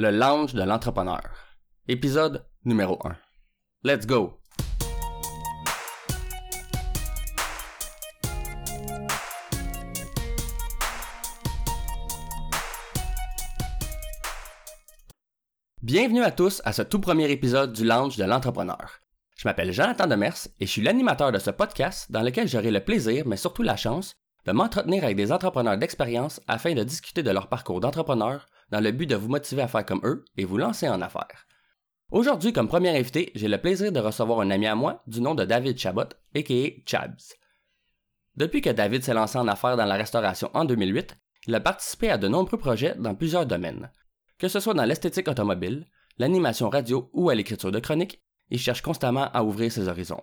le lounge de l'entrepreneur. Épisode numéro 1. Let's go! Bienvenue à tous à ce tout premier épisode du Lounge de l'entrepreneur. Je m'appelle Jonathan Demers et je suis l'animateur de ce podcast dans lequel j'aurai le plaisir, mais surtout la chance, de m'entretenir avec des entrepreneurs d'expérience afin de discuter de leur parcours d'entrepreneur dans le but de vous motiver à faire comme eux et vous lancer en affaires. Aujourd'hui, comme premier invité, j'ai le plaisir de recevoir un ami à moi du nom de David Chabot, a.k.a. Chabs. Depuis que David s'est lancé en affaires dans la restauration en 2008, il a participé à de nombreux projets dans plusieurs domaines. Que ce soit dans l'esthétique automobile, l'animation radio ou à l'écriture de chroniques, il cherche constamment à ouvrir ses horizons.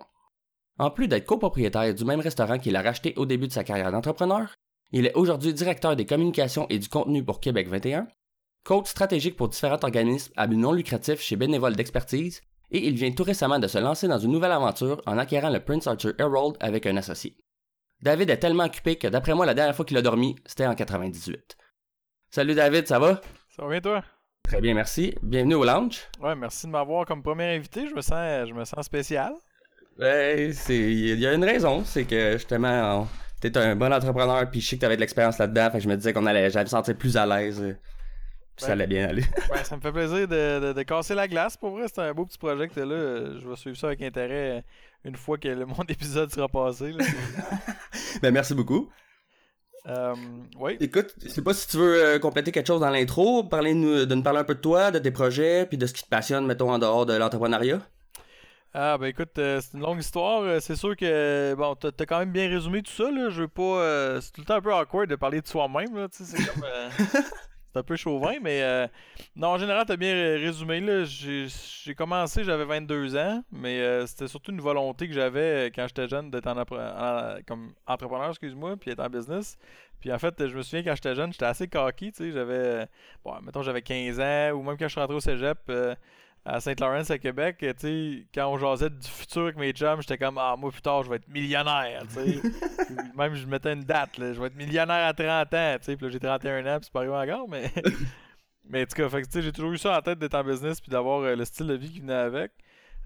En plus d'être copropriétaire du même restaurant qu'il a racheté au début de sa carrière d'entrepreneur, il est aujourd'hui directeur des communications et du contenu pour Québec 21, coach stratégique pour différents organismes à but non lucratif chez Bénévole d'expertise, et il vient tout récemment de se lancer dans une nouvelle aventure en acquérant le Prince Arthur Herald avec un associé. David est tellement occupé que d'après moi, la dernière fois qu'il a dormi, c'était en 98. Salut David, ça va? Ça va bien toi? Très bien, merci. Bienvenue au lounge. Ouais, merci de m'avoir comme premier invité. Je me sens, je me sens spécial. Ben, il y a une raison, c'est que justement, t'es un bon entrepreneur, puis je sais que t'avais de l'expérience là-dedans, fait que je me disais qu'on allait, j'allais me sentir plus à l'aise, euh, puis ça allait bien aller. ouais, ça me fait plaisir de, de, casser la glace. Pour vrai, c'est un beau petit projet que là. Je vais suivre ça avec intérêt une fois que le mon épisode sera passé. ben, merci beaucoup. Euh, oui. Écoute, je sais pas si tu veux euh, compléter quelque chose dans l'intro, parler de nous parler un peu de toi, de tes projets, puis de ce qui te passionne, mettons, en dehors de l'entrepreneuriat. Ah ben écoute, euh, c'est une longue histoire. Euh, c'est sûr que bon, t'as as quand même bien résumé tout ça. Là. Je veux pas. Euh, c'est tout le temps un peu awkward de parler de soi-même. Là, c'est comme. C'est un peu chauvin, mais non, en général, t'as bien résumé. J'ai, commencé, j'avais 22 ans, mais c'était surtout une volonté que j'avais quand j'étais jeune d'être en, comme entrepreneur, excuse-moi, puis être en business. Puis en fait, je me souviens quand j'étais jeune, j'étais assez cocky, tu sais, j'avais, bon, mettons, j'avais 15 ans, ou même quand je suis rentré au cégep, à Saint-Laurent, à Québec, tu sais, quand on jasait du futur avec mes chums, j'étais comme, ah, moi plus tard, je vais être millionnaire, tu sais. Même, je mettais une date, là, je vais être millionnaire à 30 ans, tu sais, puis là, j'ai 31 ans, puis c'est pas arrivé encore, mais. mais en tout cas, j'ai toujours eu ça en tête d'être en business, puis d'avoir euh, le style de vie qui venait avec.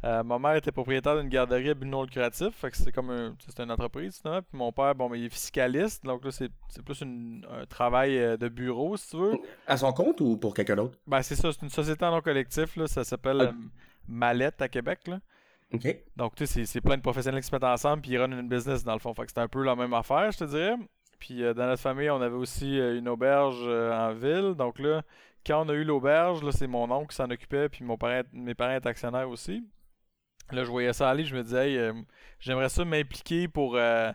Euh, ma mère était propriétaire d'une garderie à but non lucratif, fait que c'est comme un, c'est une entreprise finalement. Puis mon père, bon, mais il est fiscaliste, donc là c'est, plus un travail euh, de bureau si tu veux. À son compte ou pour quelqu'un d'autre? Ben c'est ça, c'est une société en non collectif là, ça s'appelle euh, Mallette à Québec là. Donc tu sais, c'est, plein de professionnels qui se mettent ensemble puis ils runnent une business dans le fond, fait que c'est un peu la même affaire, je te dirais. Puis dans notre famille, on avait aussi une auberge en ville, donc là quand on a eu l'auberge, là c'est mon oncle qui s'en occupait puis mon mes parents étaient actionnaires aussi. Là, je voyais ça aller, je me disais, euh, j'aimerais ça m'impliquer pour, euh,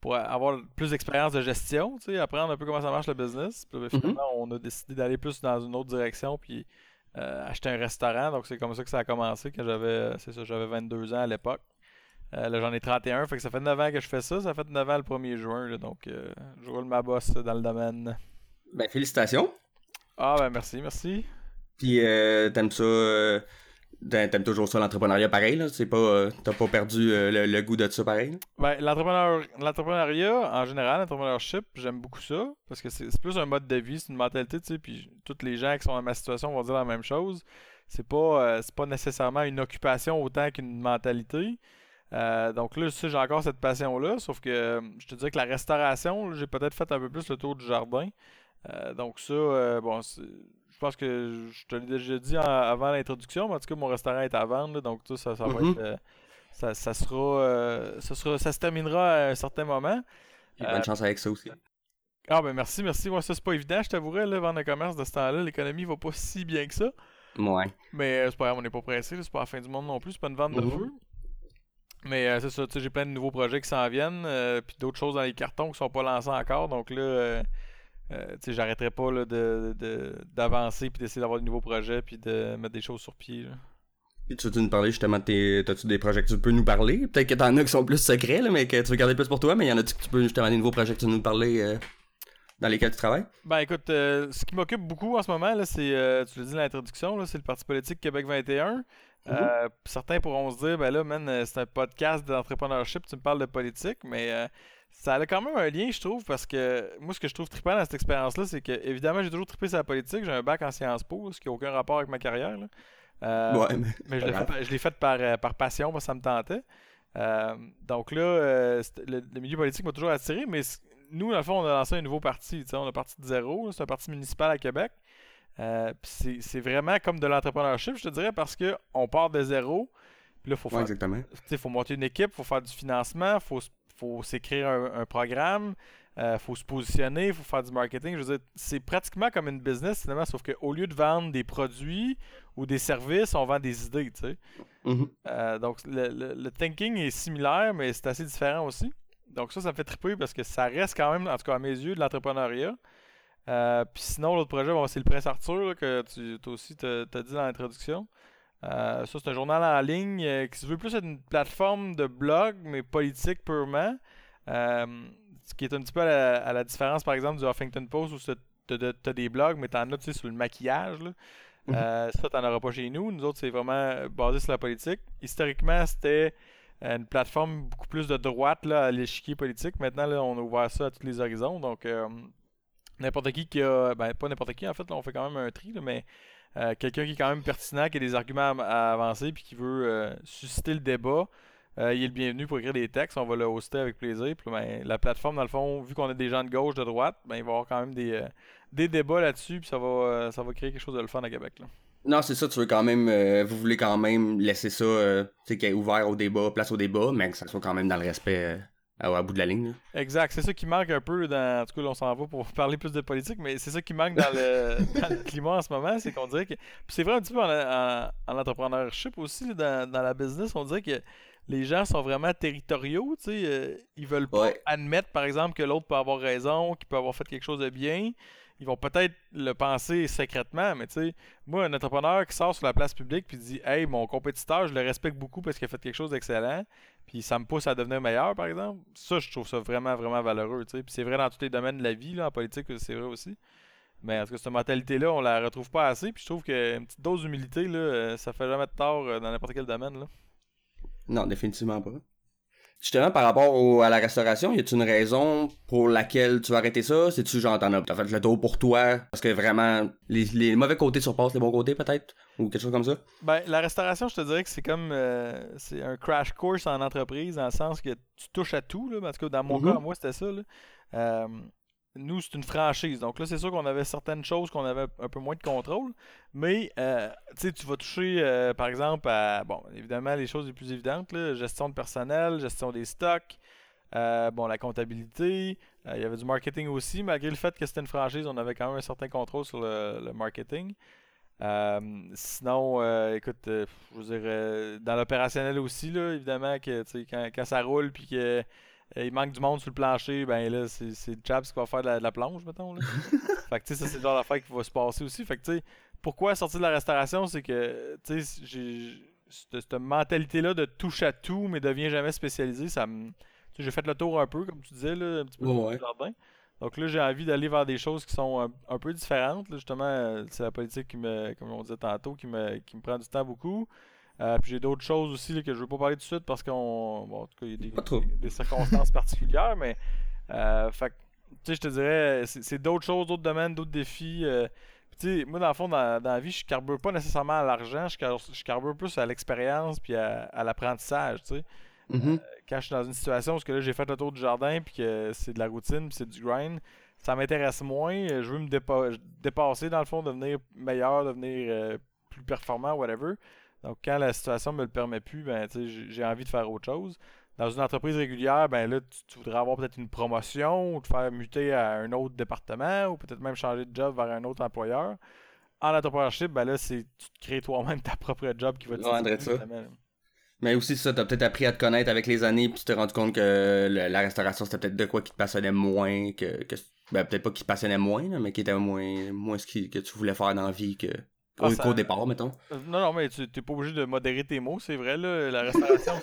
pour avoir plus d'expérience de gestion, tu sais, apprendre un peu comment ça marche le business. Puis ben, finalement, mhm. on a décidé d'aller plus dans une autre direction, puis euh, acheter un restaurant. Donc, c'est comme ça que ça a commencé quand j'avais, c'est ça, j'avais 22 ans à l'époque. là, j'en ai 31, fait que ça fait 9 ans que je fais ça. Ça fait 9 ans le 1er juin, donc je roule ma bosse dans le domaine. Ben, félicitations. Ah, ben, merci, merci. Puis, t'aimes ça T'aimes toujours ça l'entrepreneuriat pareil, là? C'est pas. Euh, t'as pas perdu euh, le, goût de ça pareil? Ben, l'entrepreneuriat, en général, l'entrepreneurship, j'aime beaucoup ça. Parce que c'est plus un mode de vie, c'est une mentalité, tu sais. Puis tous les gens qui sont dans ma situation vont dire la même chose. C'est pas, euh, c'est pas nécessairement une occupation autant qu'une mentalité. donc là, j'ai encore cette passion-là. Sauf que je te dirais que la restauration, j'ai peut-être fait un peu plus le tour du jardin. donc ça, bon, je pense que je te l'ai déjà dit avant l'introduction, mais en tout cas, mon restaurant est à vendre, donc tout ça, ça va mm-hmm. être. Euh, ça, ça, sera, euh, ça, sera, ça se terminera à un certain moment. Et bonne euh, chance avec ça aussi. Ah ben merci, merci. Moi, ça c'est pas évident, je t'avouerais, là, vendre un commerce de ce temps-là, l'économie va pas si bien que ça. Ouais. Mais c'est pas grave, on n'est pas pressé, c'est pas la fin du monde non plus, c'est pas une vente de mm-hmm. feu. Mais c'est ça, tu sais, j'ai plein de nouveaux projets qui s'en viennent, puis d'autres choses dans les cartons qui sont pas lancés encore, donc là euh, j'arrêterai pas d'avancer puis d'essayer d'avoir de nouveaux projets puis de mettre des choses sur pied. Puis tu veux nous parler justement de T'as-tu des projets que tu peux nous parler? Peut-être que t'en as qui sont plus secrets, mais que tu veux garder plus pour toi, mais il y en a que tu peux justement des nouveaux projets que tu veux nous parler euh, dans lesquels tu travailles? Ben écoute, euh, ce qui m'occupe beaucoup en ce moment, là, c'est, tu l'as dit dans l'introduction, c'est le Parti politique Québec 21. Mhm. certains pourront se dire, ben là, man, c'est un podcast d'entrepreneurship, tu me parles de politique, mais ça a quand même un lien, je trouve, parce que moi, ce que je trouve trippant dans cette expérience-là, c'est que, évidemment, j'ai toujours trippé sur la politique. J'ai un bac en Sciences Po, ce qui n'a aucun rapport avec ma carrière. Euh, ouais, mais, je l'ai fait, par, euh, par, passion, parce que ça me tentait. Euh, donc là, le, milieu politique m'a toujours attiré, mais nous, dans le fond, on a lancé un nouveau parti. On a parti de zéro. C'est un parti municipal à Québec. c'est vraiment comme de l'entrepreneurship, je te dirais, parce qu'on part de zéro. Puis là, il faut, faire, faut monter une équipe, il faut faire du financement, il faut faut s'écrire un, programme, il euh, faut se positionner, il faut faire du marketing. Je veux dire, c'est pratiquement comme une business, finalement, sauf qu'au lieu de vendre des produits ou des services, on vend des idées, tu sais. Mm-hmm. Euh, donc, le, thinking est similaire, mais c'est assez différent aussi. Donc, ça, ça me fait triper parce que ça reste quand même, en tout cas à mes yeux, de l'entrepreneuriat. Euh, puis sinon, l'autre projet, c'est le Prince Arthur que tu toi aussi t'as dit dans l'introduction. Euh, ça, c'est un journal en ligne euh, qui se veut plus être une plateforme de blog, mais politique purement. Euh, ce qui est un petit peu à la, différence, par exemple, du Huffington Post où tu as, des blogs, mais tu en as sur le maquillage. Là. Mhm. ça, tu n'en auras pas chez nous. Nous autres, c'est vraiment basé sur la politique. Historiquement, c'était une plateforme beaucoup plus de droite là, à l'échiquier politique. Maintenant, là, on a ouvert ça à tous les horizons. Donc, n'importe qui qui a. Ben, pas n'importe qui, en fait, là, on fait quand même un tri, mais euh, quelqu'un qui est quand même pertinent, qui a des arguments à, avancer, puis qui veut euh, susciter le débat, euh, il est le bienvenu pour écrire des textes. On va le hoster avec plaisir. Puis, ben, la plateforme, dans le fond, vu qu'on a des gens de gauche, de droite, ben, il va y avoir quand même des, des débats là-dessus, puis ça va, ça va créer quelque chose de le fun à Québec. Non, c'est ça, tu veux quand même, vous voulez quand même laisser ça, ouvert au débat, place au débat, mais que ça soit quand même dans le respect à, bout de la ligne. Exact. C'est ça qui manque un peu dans. En tout cas, là, on s'en va pour parler plus de politique, mais c'est ça qui manque dans le, climat en ce moment. C'est qu'on dirait que. Puis c'est vrai un petit peu en, en, entrepreneurship aussi, dans, dans, la business, on dirait que les gens sont vraiment territoriaux. Tu sais, euh, ils veulent pas admettre, par exemple, que l'autre peut avoir raison, qu'il peut avoir fait quelque chose de bien ils vont peut-être le penser secrètement, mais tu sais, moi, un entrepreneur qui sort sur la place publique puis dit Hey, mon compétiteur, je le respecte beaucoup parce qu'il a fait quelque chose d'excellent, puis ça me pousse à devenir meilleur, par exemple, ça, je trouve ça vraiment, vraiment valeureux. Puis c'est vrai dans tous les domaines de la vie, là, en politique, c'est vrai aussi. Mais en tout cas, cette mentalité-là, on la retrouve pas assez, puis je trouve qu'une petite dose d'humilité, là, euh, ça fait jamais de tort euh, dans n'importe quel domaine, là. Non, définitivement pas. Justement, par rapport à la restauration, y a-t-il une raison pour laquelle tu vas arrêter ça? C'est-tu genre t'en as, fait le tour pour toi? Parce que vraiment, les, mauvais côtés surpassent les bons côtés, peut-être? Ou quelque chose comme ça? Ben, la restauration, je te dirais que c'est comme euh, c'est un crash course en entreprise, dans le sens que tu touches à tout. Là, en tout cas, dans mon mm-hmm. cas, moi, c'était ça. Là. Euh, nous, c'est une franchise. Donc là, c'est sûr qu'on avait certaines choses qu'on avait un peu moins de contrôle. Mais, euh, tu vas toucher, euh, par exemple, à, bon, évidemment, les choses les plus évidentes, gestion de personnel, gestion des stocks, euh, bon, la comptabilité. il y avait du marketing aussi. Malgré le fait que c'était une franchise, on avait quand même un certain contrôle sur le, marketing. sinon, écoute, je veux dire, dans l'opérationnel aussi, là, évidemment, que quand, quand ça roule puis que il manque du monde sur le plancher, ben là, c'est Chaps qui va faire de la, plonge, mettons. Là. fait que tu sais, ça, c'est le genre d'affaire qui va se passer aussi. Fait que tu sais, pourquoi sortir de la restauration, c'est que, tu sais, j'ai cette, mentalité-là de touche à tout, mais devient jamais spécialisé, ça me. J'ai fait le tour un peu, comme tu disais, là, un petit peu ouais. jardin. Donc là, j'ai envie d'aller vers des choses qui sont un, peu différentes. Là, justement, euh, c'est la politique qui me, comme on disait tantôt, qui me, qui me prend du temps beaucoup. Euh, puis j'ai d'autres choses aussi que je veux pas parler tout de suite parce qu'on. Bon, en tout cas, il y a des, circonstances particulières, mais. Euh, fait tu sais, je te dirais, c'est d'autres choses, d'autres domaines, d'autres défis. Euh, tu sais, moi, dans le fond, dans, la vie, je carbure pas nécessairement à l'argent, je, carbure plus à l'expérience puis à, l'apprentissage, tu sais. Mm-hmm. quand je suis dans une situation où là, j'ai fait le tour du jardin puis que c'est de la routine puis c'est du grind, ça m'intéresse moins. Je veux me dépasser, dans le fond, devenir meilleur, devenir plus performant, whatever. Donc, quand la situation me le permet plus, ben, j'ai envie de faire autre chose. Dans une entreprise régulière, ben là, tu, voudrais avoir peut-être une promotion ou te faire muter à un autre département ou peut-être même changer de job vers un autre employeur. En entrepreneurship, ben là, c'est tu te crées toi-même ta propre job qui va te. Mais aussi ça, t'as peut-être appris à te connaître avec les années, puis tu t'es rendu compte que la restauration c'était peut-être de quoi qui te passionnait moins, que, ben, peut-être pas qui te passionnait moins, mais qui était moins, moins ce que tu voulais faire dans la vie que au, ah, départ, mettons. Euh, non, non, mais tu n'es pas obligé de modérer tes mots, c'est vrai. Là, la restauration,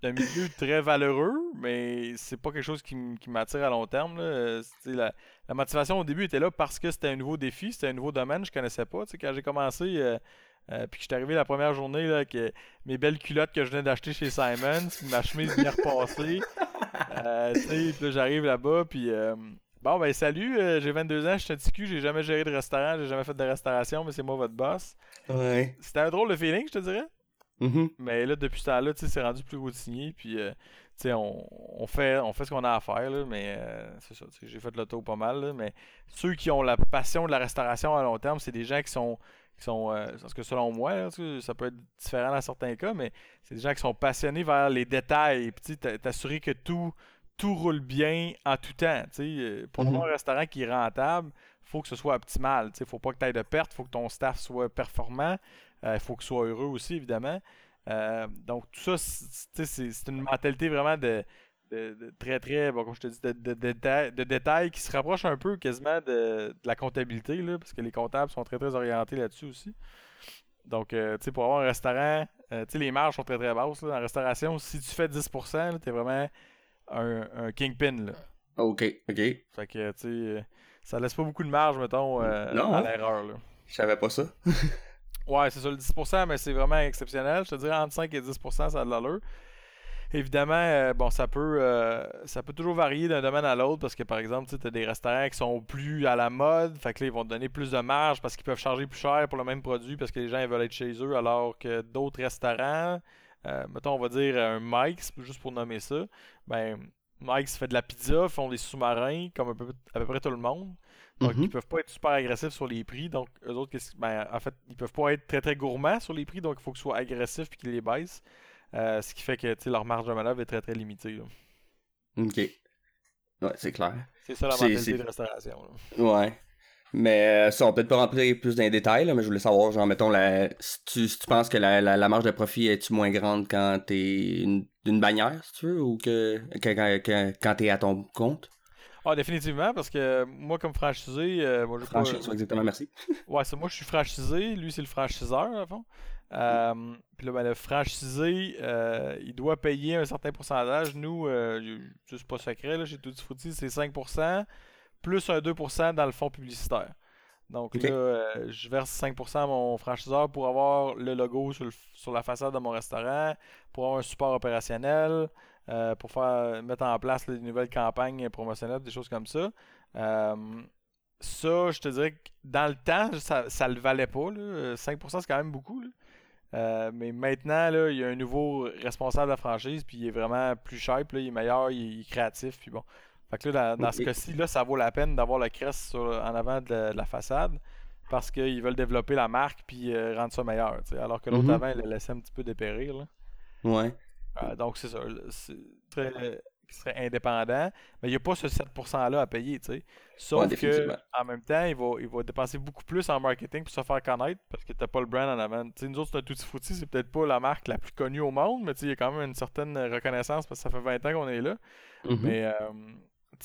c'est un milieu très valeureux, mais c'est pas quelque chose qui, m'attire à long terme. Là. La, motivation au début était là parce que c'était un nouveau défi, c'était un nouveau domaine, je connaissais pas. quand j'ai commencé, euh, Euh, puis que je suis arrivé la première journée là, avec mes belles culottes que je venais d'acheter chez Simons, ma chemise bien repassée. Euh, puis là, j'arrive là-bas, puis euh, bon, ben salut, euh, j'ai 22 ans, je suis un petit cul, j'ai jamais géré de restaurant, j'ai jamais fait de restauration, mais c'est moi votre boss. Ouais. C'était un drôle de feeling, je te dirais. Mhm. Mais là, depuis ce temps-là, tu sais, c'est rendu plus routinier, puis euh, tu sais, on, on fait, on fait ce qu'on a à faire, là, mais euh, c'est ça, tu sais, j'ai fait le tour pas mal, là, mais ceux qui ont la passion de la restauration à long terme, c'est des gens qui sont, qui sont euh, parce que selon moi, là, ça peut être différent dans certains cas, mais c'est des gens qui sont passionnés vers les détails, puis tu t'assurer que tout, tout roule bien en tout temps, euh, pour Mhm. avoir un restaurant qui est rentable, faut que ce soit optimal, tu sais, faut pas que tu aies de pertes, faut que ton staff soit performant, euh, il faut qu'il soit heureux aussi, évidemment. Euh, donc, tout ça, c'est- une mentalité vraiment de, de- de très, très, bon, comme je te dis, de, de, de, déta- de détails qui se rapproche un peu quasiment de, la comptabilité, là, parce que les comptables sont très, très orientés là-dessus aussi. Donc, euh, tu sais, pour avoir un restaurant, euh, les marges sont très, très basses. Là. En restauration, si tu fais 10%, tu es vraiment un, un kingpin. Là. Ok, ok. Fait que, tu sais, ça laisse pas beaucoup de marge, mettons, euh, Non, à l'erreur. Je savais pas ça. Ouais, c'est ça, le 10%, mais c'est vraiment exceptionnel. Je te dirais entre 5 et 10%, ça a de l'allure. Évidemment, euh, bon, ça peut, euh, ça peut toujours varier d'un domaine à l'autre parce que, par exemple, tu as des restaurants qui sont plus à la mode. Fait que là, ils vont te donner plus de marge parce qu'ils peuvent charger plus cher pour le même produit parce que les gens ils veulent être chez eux. Alors que d'autres restaurants, euh, mettons, on va dire un Mike's, juste pour nommer ça, ben, Mike's fait de la pizza, font des sous-marins, comme peu- à peu près tout le monde. Donc, Mhm. ils peuvent pas être super agressifs sur les prix. Donc, eux autres, ben, en fait, ils peuvent pas être très très gourmands sur les prix. Donc, il faut qu'ils soient agressifs et qu'ils les baissent. Euh, ce qui fait que tu sais, leur marge de manœuvre est très très limitée. là. Ok. Ouais, c'est clair. C'est ça la mentalité de restauration. là. Ouais. Mais euh, ça, on peut peut-être pas rentrer plus dans les détails, là, mais je voulais savoir, genre, mettons, la, si, tu, si tu penses que la, la, la marge de profit est-tu moins grande quand t'es une, une bannière, si tu veux, ou que, que, que- que- quand t'es à ton compte? Ah, définitivement, parce que moi, comme franchisé, euh, moi, je pas- Franchise, ouais, exactement, merci. Ouais, c'est moi, je suis franchisé. Lui, c'est le franchiseur, à fond. Euh, Puis là, ben, le franchisé, euh, il doit payer un certain pourcentage. Nous, euh, c'est pas secret, là, chez Tutti Frutti, c'est 5%, plus un 2% dans le fonds publicitaire. Donc là, euh, je verse 5% à mon franchiseur pour avoir le logo sur, le- sur la façade de mon restaurant, pour avoir un support opérationnel, euh, pour faire mettre en place les nouvelles campagnes promotionnelles, des choses comme ça. Euh, ça, je te dirais que dans le temps, ça, ça le valait pas. là. Euh, 5%, c'est quand même beaucoup. là. Mais maintenant, là, il y a un nouveau responsable de la franchise, puis il est vraiment plus sharp, là, il est meilleur, il est, il est créatif, puis bon. Fait que là, dans, dans ce cas-ci, là, ça vaut la peine d'avoir le crest sur- en avant de la, de la façade, parce qu'ils veulent développer la marque, puis euh, rendre ça meilleur, alors que l'autre Mhm. avant, il l'a laissé un petit peu dépérir. là. Ouais. Euh, donc, c'est ça. le- très, euh, qui serait indépendant. Mais il n'y a pas ce 7%-là à payer, tu sais. Sauf Ouais, que, en même temps, il va, il va dépenser beaucoup plus en marketing pour se faire connaître parce que tu pas le brand en avant. Tu sais, nous autres, c'est un Tutti Frutti, c'est peut-être pas la marque la plus connue au monde, mais il y a quand même une certaine reconnaissance parce que ça fait 20 ans qu'on est là. Mhm. Mais, euh,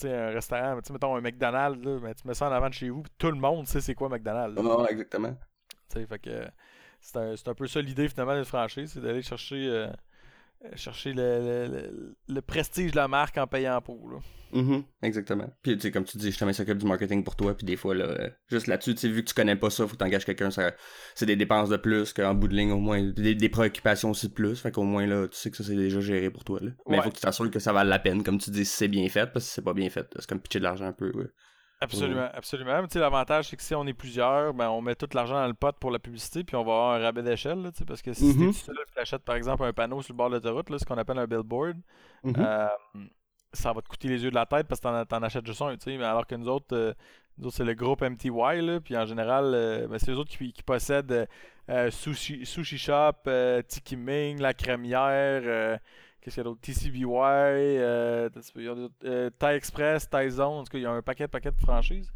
un restaurant, mettons un McDonald's, là, ben, tu mets ça en avant de chez vous, puis tout le monde sait c'est quoi McDonald's. là. Ouais, exactement. Fait que c'est un, un peu ça l'idée finalement d'une franchise, c'est d'aller chercher, euh, chercher le, le- le- prestige de la marque en payant pour. Là. Mhm, Exactement. Puis, tu sais, comme tu dis, justement, il s'occupe du marketing pour toi, puis des fois, là, juste là-dessus, tu sais, vu que tu connais pas ça, faut que t'engages quelqu'un, c'est des dépenses de plus, qu'en bout de ligne, au moins, des, des préoccupations aussi de plus, fait qu'au moins, là, tu sais que ça, c'est déjà géré pour toi, là. Mais il Ouais. faut que tu t'assures que ça vale la peine, comme tu dis, si c'est bien fait, parce que si c'est pas bien fait, c'est comme pitcher de l'argent un peu, ouais. Absolument, absolument. Mais tu l'avantage, c'est que si on est plusieurs, ben, on met tout l'argent dans le pot pour la publicité, puis on va avoir un rabais d'échelle, tu parce que si Mhm. tout seul, tu achètes par exemple un panneau sur le bord de l'autoroute, là, ce qu'on appelle un billboard, Mhm. Euh, ça va te coûter les yeux de la tête parce que t'en, t'en achètes juste un, tu. Mais alors que nous autres, euh, nous autres, c'est le groupe MTY, là, puis en général, euh, ben, c'est eux autres qui, qui possèdent Sushi, Sushi Shop, Tiki Ming, La Crémière, qu'est-ce qu'il y a d'autre? TCBY, euh, t'as- il y a d'autres, euh, Thai Express, Thai Zone, en tout cas, il y a un paquet de paquets de franchises.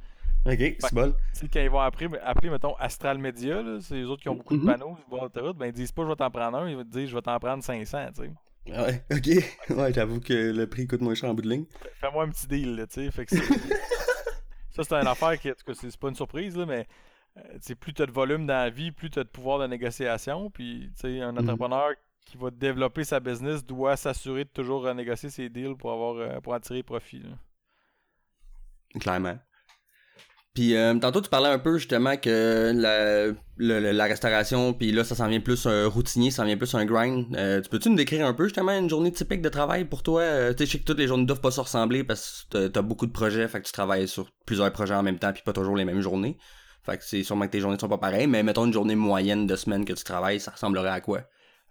Ok, c'est bon. Quand ils vont appeler, appeler mettons, Astral Media, c'est les autres qui ont beaucoup de panneaux bord de l'autoroute, ben ils disent pas je vais t'en prendre un, ils vont te dire je vais t'en prendre 500, tu sais. Ouais, ok. Ouais, j'avoue que le prix coûte moins cher en bout de ligne. Fais-moi un petit deal, là, tu sais. Fait que c'est- ça, c'est une affaire qui, en tout cas, c'est pas une surprise, là, mais euh, plus tu as de volume dans la vie, plus tu as de pouvoir de négociation. Puis, tu sais, un Mhm. entrepreneur qui va développer sa business doit s'assurer de toujours renégocier ses deals pour avoir euh, pour en tirer profit. Clairement. Puis euh, tantôt, tu parlais un peu justement que la, la restauration, puis là, ça s'en vient plus un routinier, ça s'en vient plus un grind. Euh, tu peux-tu nous décrire un peu justement une journée typique de travail pour toi? Tu sais, je sais que toutes les journées doivent pas se ressembler parce que t'as beaucoup de projets, fait que tu travailles sur plusieurs projets en même temps, puis pas toujours les mêmes journées. Fait que c'est sûrement que tes journées sont pas pareilles, mais mettons une journée moyenne de semaine que tu travailles, ça ressemblerait à quoi?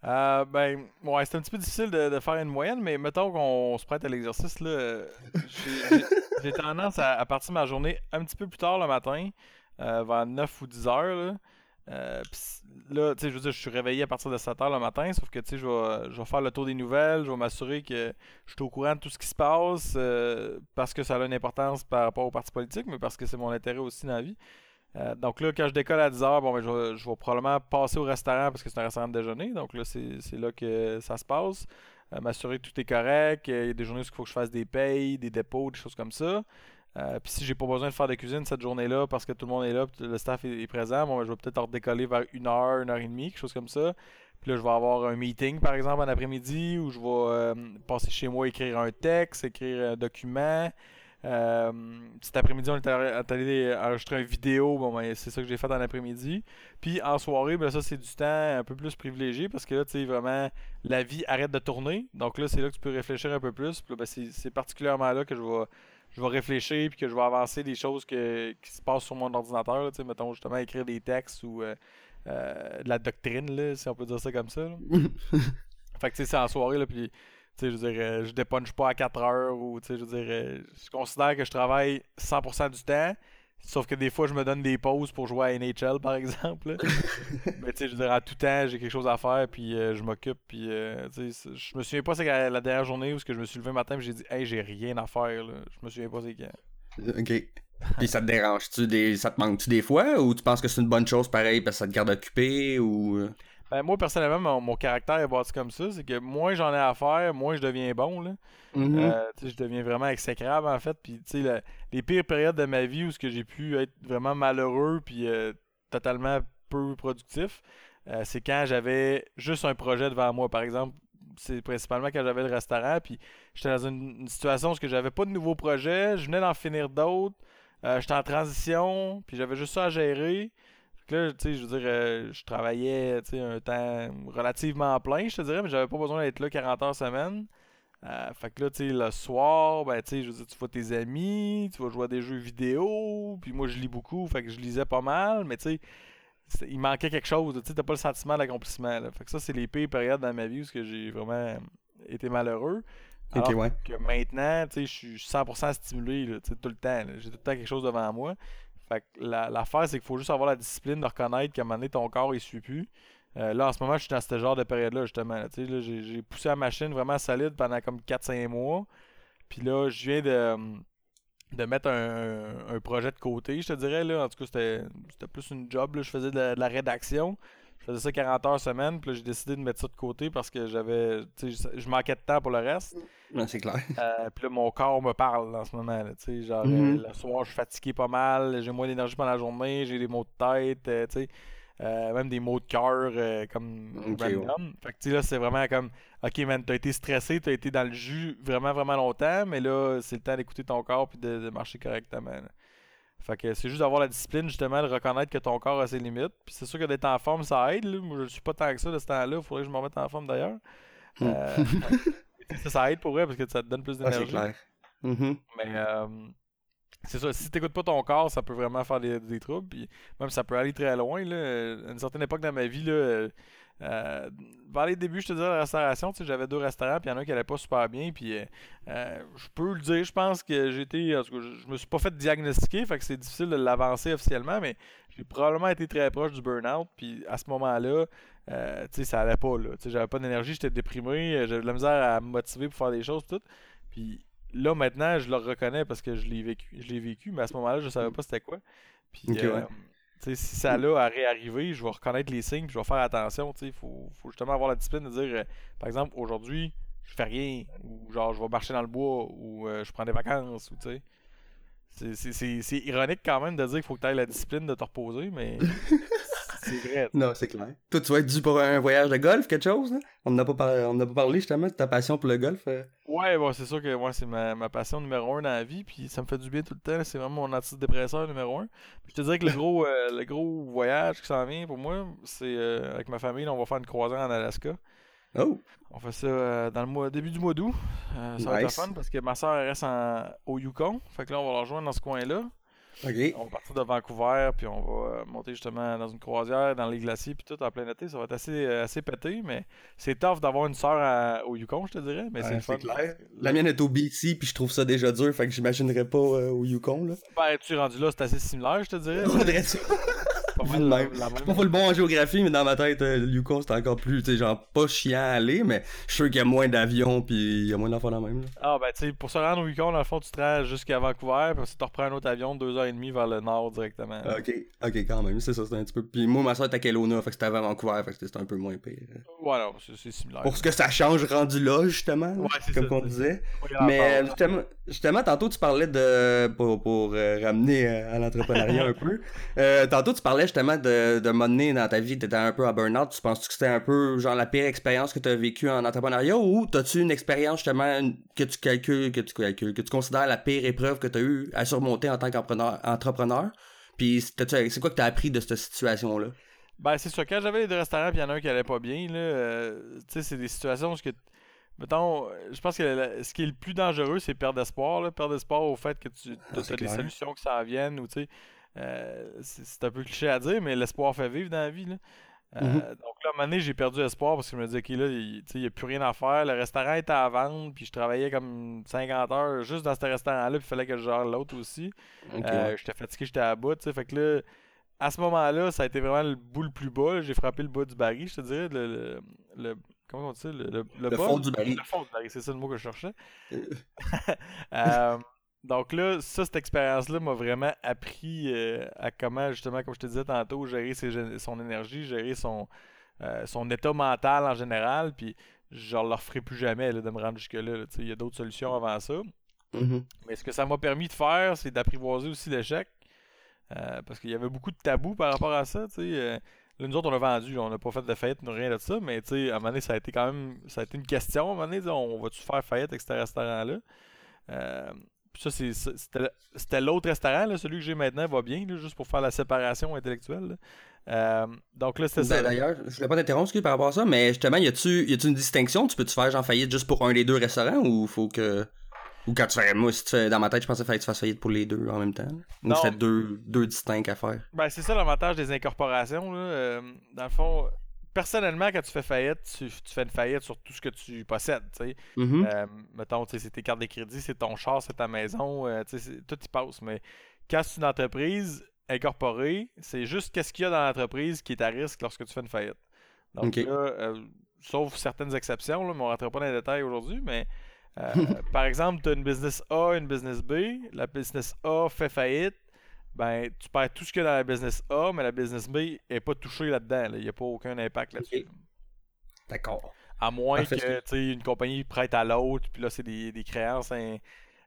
Euh, ben, ouais, c'est un petit peu difficile de, faire une moyenne, mais mettons qu'on se prête à l'exercice, là. J'ai tendance à, partir de ma journée un petit peu plus tard le matin, euh, vers 9 ou 10 heures, là. Euh, là, tu sais, je veux dire, je suis réveillé à partir de 7 heures le matin, sauf que, tu je vais, je vais faire le tour des nouvelles, je vais m'assurer que je suis au courant de tout ce qui se passe, euh, parce que ça a une importance par rapport aux partis politiques, mais parce que c'est mon intérêt aussi dans la vie. Euh, donc là, quand je décolle à 10h, bon, ben, je, vais, probablement passer au restaurant parce que c'est un restaurant de déjeuner. Donc là, c'est là que ça se passe. Euh, m'assurer que tout est correct. Il y a des journées où il faut que je fasse des payes, des dépôts, des choses comme ça. Euh, puis si j'ai pas besoin de faire de cuisine cette journée-là parce que tout le monde est là, le staff est, présent, bon, ben, je vais peut-être décoller vers une heure, une heure et demie, quelque chose comme ça. Puis là, je vais avoir un meeting, par exemple, en après-midi où je vais passer chez moi, écrire un texte, écrire un document. Euh, cet après-midi, on est allé enregistrer une vidéo. Bon, ben, c'est ça que j'ai fait dans l'après-midi. Puis en soirée, ben, ça, c'est du temps un peu plus privilégié parce que là, tu sais, vraiment, la vie arrête de tourner. Donc là, c'est là que tu peux réfléchir un peu plus. Puis là, ben, c'est particulièrement là que je vais, je vais réfléchir puis que je vais avancer des choses qui se passent sur mon ordinateur. Mettons, justement, écrire des textes ou euh, euh, de la doctrine, là, si on peut dire ça comme ça. fait que, tu sais, c'est en soirée, là, puis je veux dire, euh, je dépunche pas à 4 heures ou, tu je veux euh, je considère que je travaille 100% du temps. Sauf que des fois, je me donne des pauses pour jouer à NHL, par exemple. Mais tu je veux à tout temps, j'ai quelque chose à faire, puis euh, je m'occupe, puis je me souviens pas c'est la dernière journée où je me suis levé le matin j'ai dit, hey, j'ai rien à faire, là. Je me souviens pas c'est quand. Ok. Puis ça te dérange-tu, des... ça te manque-tu des fois, ou tu penses que c'est une bonne chose pareil parce que ça te garde occupé, ou. Ben, moi, personnellement, mon, caractère est bâti comme ça. C'est que moins j'en ai à faire, moins je deviens bon. Là. Mm-hmm. Euh, je deviens vraiment exécrable, en fait. Puis, les pires périodes de ma vie où j'ai pu être vraiment malheureux puis euh, totalement peu productif, euh, c'est quand j'avais juste un projet devant moi. Par exemple, c'est principalement quand j'avais le restaurant. Puis, j'étais dans une, situation où j'avais pas de nouveaux projets. Je venais d'en finir d'autres. j'étais en transition. Puis, j'avais juste ça à gérer là, tu sais, je veux dire, euh, je travaillais, tu sais, un temps relativement plein, je te dirais, mais j'avais pas besoin d'être là 40 heures semaine. Euh, fait que là, tu sais, le soir, ben, tu sais, je veux dire, tu vois tes amis, tu vas jouer à des jeux vidéo, puis moi, je lis beaucoup, fait que je lisais pas mal, mais tu sais, il manquait quelque chose, tu sais, t'as pas le sentiment d'accomplissement, Fait que ça, c'est les pires périodes dans ma vie où j'ai vraiment été malheureux. Ouais. que maintenant, tu sais, je suis 100% stimulé, tout le temps. J'ai tout le temps quelque chose devant moi. Fait que l'affaire, c'est qu'il faut juste avoir la discipline de reconnaître qu'à un moment donné, ton corps, il suit plus. Euh, là, en ce moment, je suis dans ce genre de période-là, justement. J'ai poussé la machine vraiment solide pendant comme 4-5 mois. Puis là, je viens de, de mettre un, projet de côté, je te dirais. Là. En tout cas, c'était plus une job. Là. Je faisais de la rédaction. Je faisais ça 40 heures semaine, puis là, j'ai décidé de mettre ça de côté parce que j'avais. Je manquais de temps pour le reste. c'est clair. Euh, puis là, mon corps me parle en ce moment. sais genre, mm-hmm. euh, le soir, je suis fatigué pas mal, j'ai moins d'énergie pendant la journée, j'ai des maux de tête, euh, tu sais. même des maux de cœur comme random. Fait que là, c'est vraiment comme Ok, man, t'as été stressé, t'as été dans le jus vraiment, vraiment longtemps, mais là, c'est le temps d'écouter ton corps puis de, de marcher correctement. Fait que c'est juste d'avoir la discipline, justement, de reconnaître que ton corps a ses limites. Puis c'est sûr que d'être en forme, ça aide. Moi, je suis pas tant que ça de ce temps-là. Il faudrait que je me remette en forme d'ailleurs. Hmm. Euh, ça, aide pour vrai parce que ça te donne plus d'énergie. Mm-hmm. Mais euh, c'est ça, si t'écoutes pas ton corps, ça peut vraiment faire des, des troubles. Puis même ça peut aller très loin. Là. À une certaine époque dans ma vie, là, euh, vers les débuts, je te disais, la restauration, j'avais deux restaurants, puis il y en a un qui allait pas super bien, puis euh, euh, je peux le dire, je pense que j'étais, en tout cas, je, me suis pas fait diagnostiquer, fait que c'est difficile de l'avancer officiellement, mais j'ai probablement été très proche du burn-out, puis à ce moment-là, euh, tu sais, ça allait pas, là, tu j'avais pas d'énergie, j'étais déprimé, j'avais de la misère à me motiver pour faire des choses, tout, puis là, maintenant, je le reconnais parce que je l'ai vécu, je l'ai vécu, mais à ce moment-là, je savais pas c'était quoi, puis si ça là à réarriver, je vais reconnaître les signes, je vais faire attention. Il faut, faut, justement avoir la discipline de dire, euh, par exemple, aujourd'hui, je fais rien, ou genre je vais marcher dans le bois, ou euh, je prends des vacances, ou tu sais. C'est ironique quand même de dire qu'il faut que tu aies la discipline de te reposer, mais c'est vrai. Non, c'est clair. Toi, tu vas être dû pour un voyage de golf, quelque chose? On n'a pas, pas parlé justement de ta passion pour le golf? Euh? Ouais, bon, c'est sûr que ouais, c'est ma, ma passion numéro un dans la vie, puis ça me fait du bien tout le temps. C'est vraiment mon antidépresseur numéro un. Puis je te dirais que le gros, euh, le gros voyage qui s'en vient pour moi, c'est euh, avec ma famille, là, on va faire une croisière en Alaska. Oh! On fait ça euh, dans le mois, début du mois d'août. Euh, ça va être Nice. fun parce que ma soeur reste en- au Yukon. Fait que là, on va la rejoindre dans ce coin-là. On va partir de Vancouver, puis on va euh, monter justement dans une croisière, dans les glaciers, puis tout en plein été. Ça va être assez, euh, assez pété, mais c'est tough d'avoir une soeur à- au Yukon, je te dirais. Mais c'est Ouais, c'est clair. La mienne est au BC, puis je trouve ça déjà dur, fait que j'imaginerais pas euh, au Yukon, là. Ben, tu rendu là, c'est assez similaire, je te dirais. Vu de la, même. la Je suis pas full bon en géographie, mais dans ma tête, euh, le Yukon, c'est encore plus, tu sais, genre, pas chiant à aller, mais je suis sûr qu'il y a moins d'avions, puis il y a moins d'enfants dans le même, là. Ah, ben, tu sais, pour se rendre au Yukon, dans le fond, tu te jusqu'à Vancouver, puis tu reprends un autre avion de deux heures et demie vers le nord directement. Ok, ok, quand même, c'est ça, c'est un petit peu. Puis moi, ma soeur était à Kelowna, fait que c'était avant Vancouver, fait que c'était un peu moins pire. Ouais, non, c'est similaire. Pour ce que ça change rendu là, justement, Ouais, comme c'est- disait. Mais euh, justement, justement, tantôt tu parlais de pour, pour euh, ramener euh, à l'entrepreneuriat un peu. Euh, tantôt tu parlais justement de de mener dans ta vie, t'étais un peu à burn-out. Tu penses que c'était un peu genre la pire expérience que tu as vécue en entrepreneuriat ou t'as-tu une expérience justement que tu calcules, que tu calcules, que tu considères la pire épreuve que tu as eu à surmonter en tant qu'entrepreneur entrepreneur? Puis t'as-tu- c'est quoi que tu as appris de cette situation-là? Ben, c'est sûr, quand j'avais les deux restaurants, puis il y en a un qui allait pas bien, là, euh, tu sais, c'est des situations où, ce que, mettons, je pense que la- ce qui est le plus dangereux, c'est perdre espoir, là, perdre espoir au fait que tu Ah, as, c'est des solutions qui s'en viennent, ou tu sais, euh, c'est un peu cliché à dire, mais l'espoir fait vivre dans la vie, là. Euh, Mhm. Donc là, à un moment donné, j'ai perdu espoir parce que je me disais, OK, là, il n'y a plus rien à faire. Le restaurant était à vendre, puis je travaillais comme 50 heures juste dans ce restaurant-là, puis il fallait que je gère l'autre aussi. Euh. J'étais fatigué, j'étais à bout, tu sais. Fait que là, à ce moment-là, ça a été vraiment le bout le plus bas. J'ai frappé le bas du baril, je te dirais. Le, le, le- comment on dit Le, le, le Le bas- fond du baril. Le fond du baril, c'est ça le mot que je cherchais. Euh, donc là, ça, cette expérience-là m'a vraiment appris euh, à comment, justement, comme je te disais tantôt, gérer ses son énergie, gérer son, euh, son état mental en général. Puis je ne le referai plus jamais là, de me rendre jusque-là. Il y a d'autres solutions avant ça. Mhm. Mais ce que ça m'a permis de faire, c'est d'apprivoiser aussi l'échec. Euh, parce qu'il y avait beaucoup de tabous par rapport à ça. là, nous autres, on a vendu, on n'a pas fait de faillite, rien de ça. Mais à un moment donné, ça a été quand même ça a été une question. À un moment donné, on va-tu faire faillite avec ce restaurant-là? Euh, ça, c'était l'autre restaurant, là, celui que j'ai maintenant va bien, là, juste pour faire la séparation intellectuelle. là. Euh, donc là, c'était ça. Ben, D'ailleurs, je voulais pas t'interrompre par rapport à ça, mais justement, y a-tu une distinction? Tu peux-tu faire genre faillite juste pour un des deux restaurants ou faut que. Ou quand tu fais. Moi, si tu fais, dans ma tête, je pensais qu'il fallait que tu fasses faillite pour les deux en même temps. Ou c'était deux, deux distincts à faire? Ben, c'est ça l'avantage des incorporations. Là. Euh, dans le fond, personnellement, quand tu fais faillite, tu, tu fais une faillite sur tout ce que tu possèdes. Mhm. Euh, mettons, c'est tes cartes de crédit, c'est ton char, c'est ta maison, euh, tout y passe. Mais quand c'est une entreprise incorporée, c'est juste qu'est-ce qu'il y a dans l'entreprise qui est à risque lorsque tu fais une faillite. Donc là, euh, sauf certaines exceptions, là, mais on ne rentrera pas dans les détails aujourd'hui, mais par exemple, tu as une business A, une business B, la business A fait faillite, ben tu perds tout ce qu'il y a dans la business A, mais la business B n'est pas touchée là-dedans. là. Il n'y a pas aucun impact là-dessus. D'accord. À moins Parfait, que une compagnie prête à l'autre, puis là, c'est des, des créances in-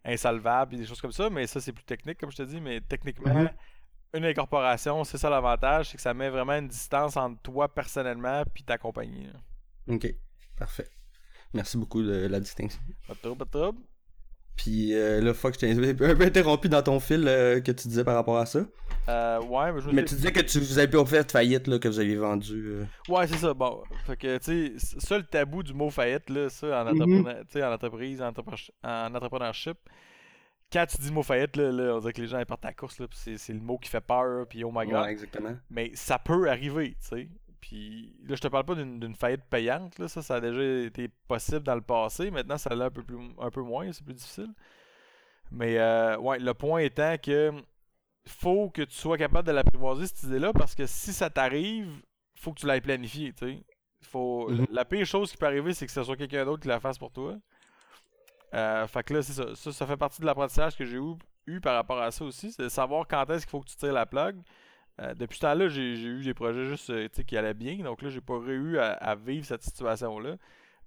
insalvables, puis des choses comme ça, mais ça, c'est plus technique, comme je te dis. Mais techniquement, Mhm. une incorporation, c'est ça l'avantage, c'est que ça met vraiment une distance entre toi personnellement puis ta compagnie. là. Ok. Parfait. Merci beaucoup de la distinction. Pas de trouble, pas de trouble. Puis euh, là, fuck, je t'ai un peu interrompu dans ton fil euh, que tu disais par rapport à ça. Euh, ouais, mais je Mais tu disais que tu vous avez pas fait faillite, là, que vous aviez vendu. euh. Ouais, c'est ça. Bon, fait que, tu sais, ça, le tabou du mot faillite, là, ça, en, Mhm. entrepreneur- tu sais, en entreprise, en, entrepre- en entrepreneurship, quand tu dis le mot faillite, là, là, on dirait que les gens ils partent à la course, là, c'est le mot qui fait peur, puis oh my god. Ouais, exactement. Mais ça peut arriver, tu sais. Puis là, je te parle pas d'une, faillite payante, là, ça, ça a déjà été possible dans le passé. Maintenant, ça l'est un peu, plus, un peu moins, c'est plus difficile. Mais, euh, ouais, le point étant que faut que tu sois capable de l'apprivoiser, cette idée-là, parce que si ça t'arrive, faut que tu l'aies planifié, tu sais. Faut... Mhm. La pire chose qui peut arriver, c'est que ce soit quelqu'un d'autre qui la fasse pour toi. Euh, fait que là, c'est ça. ça. ça fait partie de l'apprentissage que j'ai eu, eu par rapport à ça aussi. C'est de savoir quand est-ce qu'il faut que tu tires la plug. Euh, depuis ce temps-là, j'ai eu des projets juste euh, qui allaient bien. Donc là, j'ai pas eu à, vivre cette situation-là.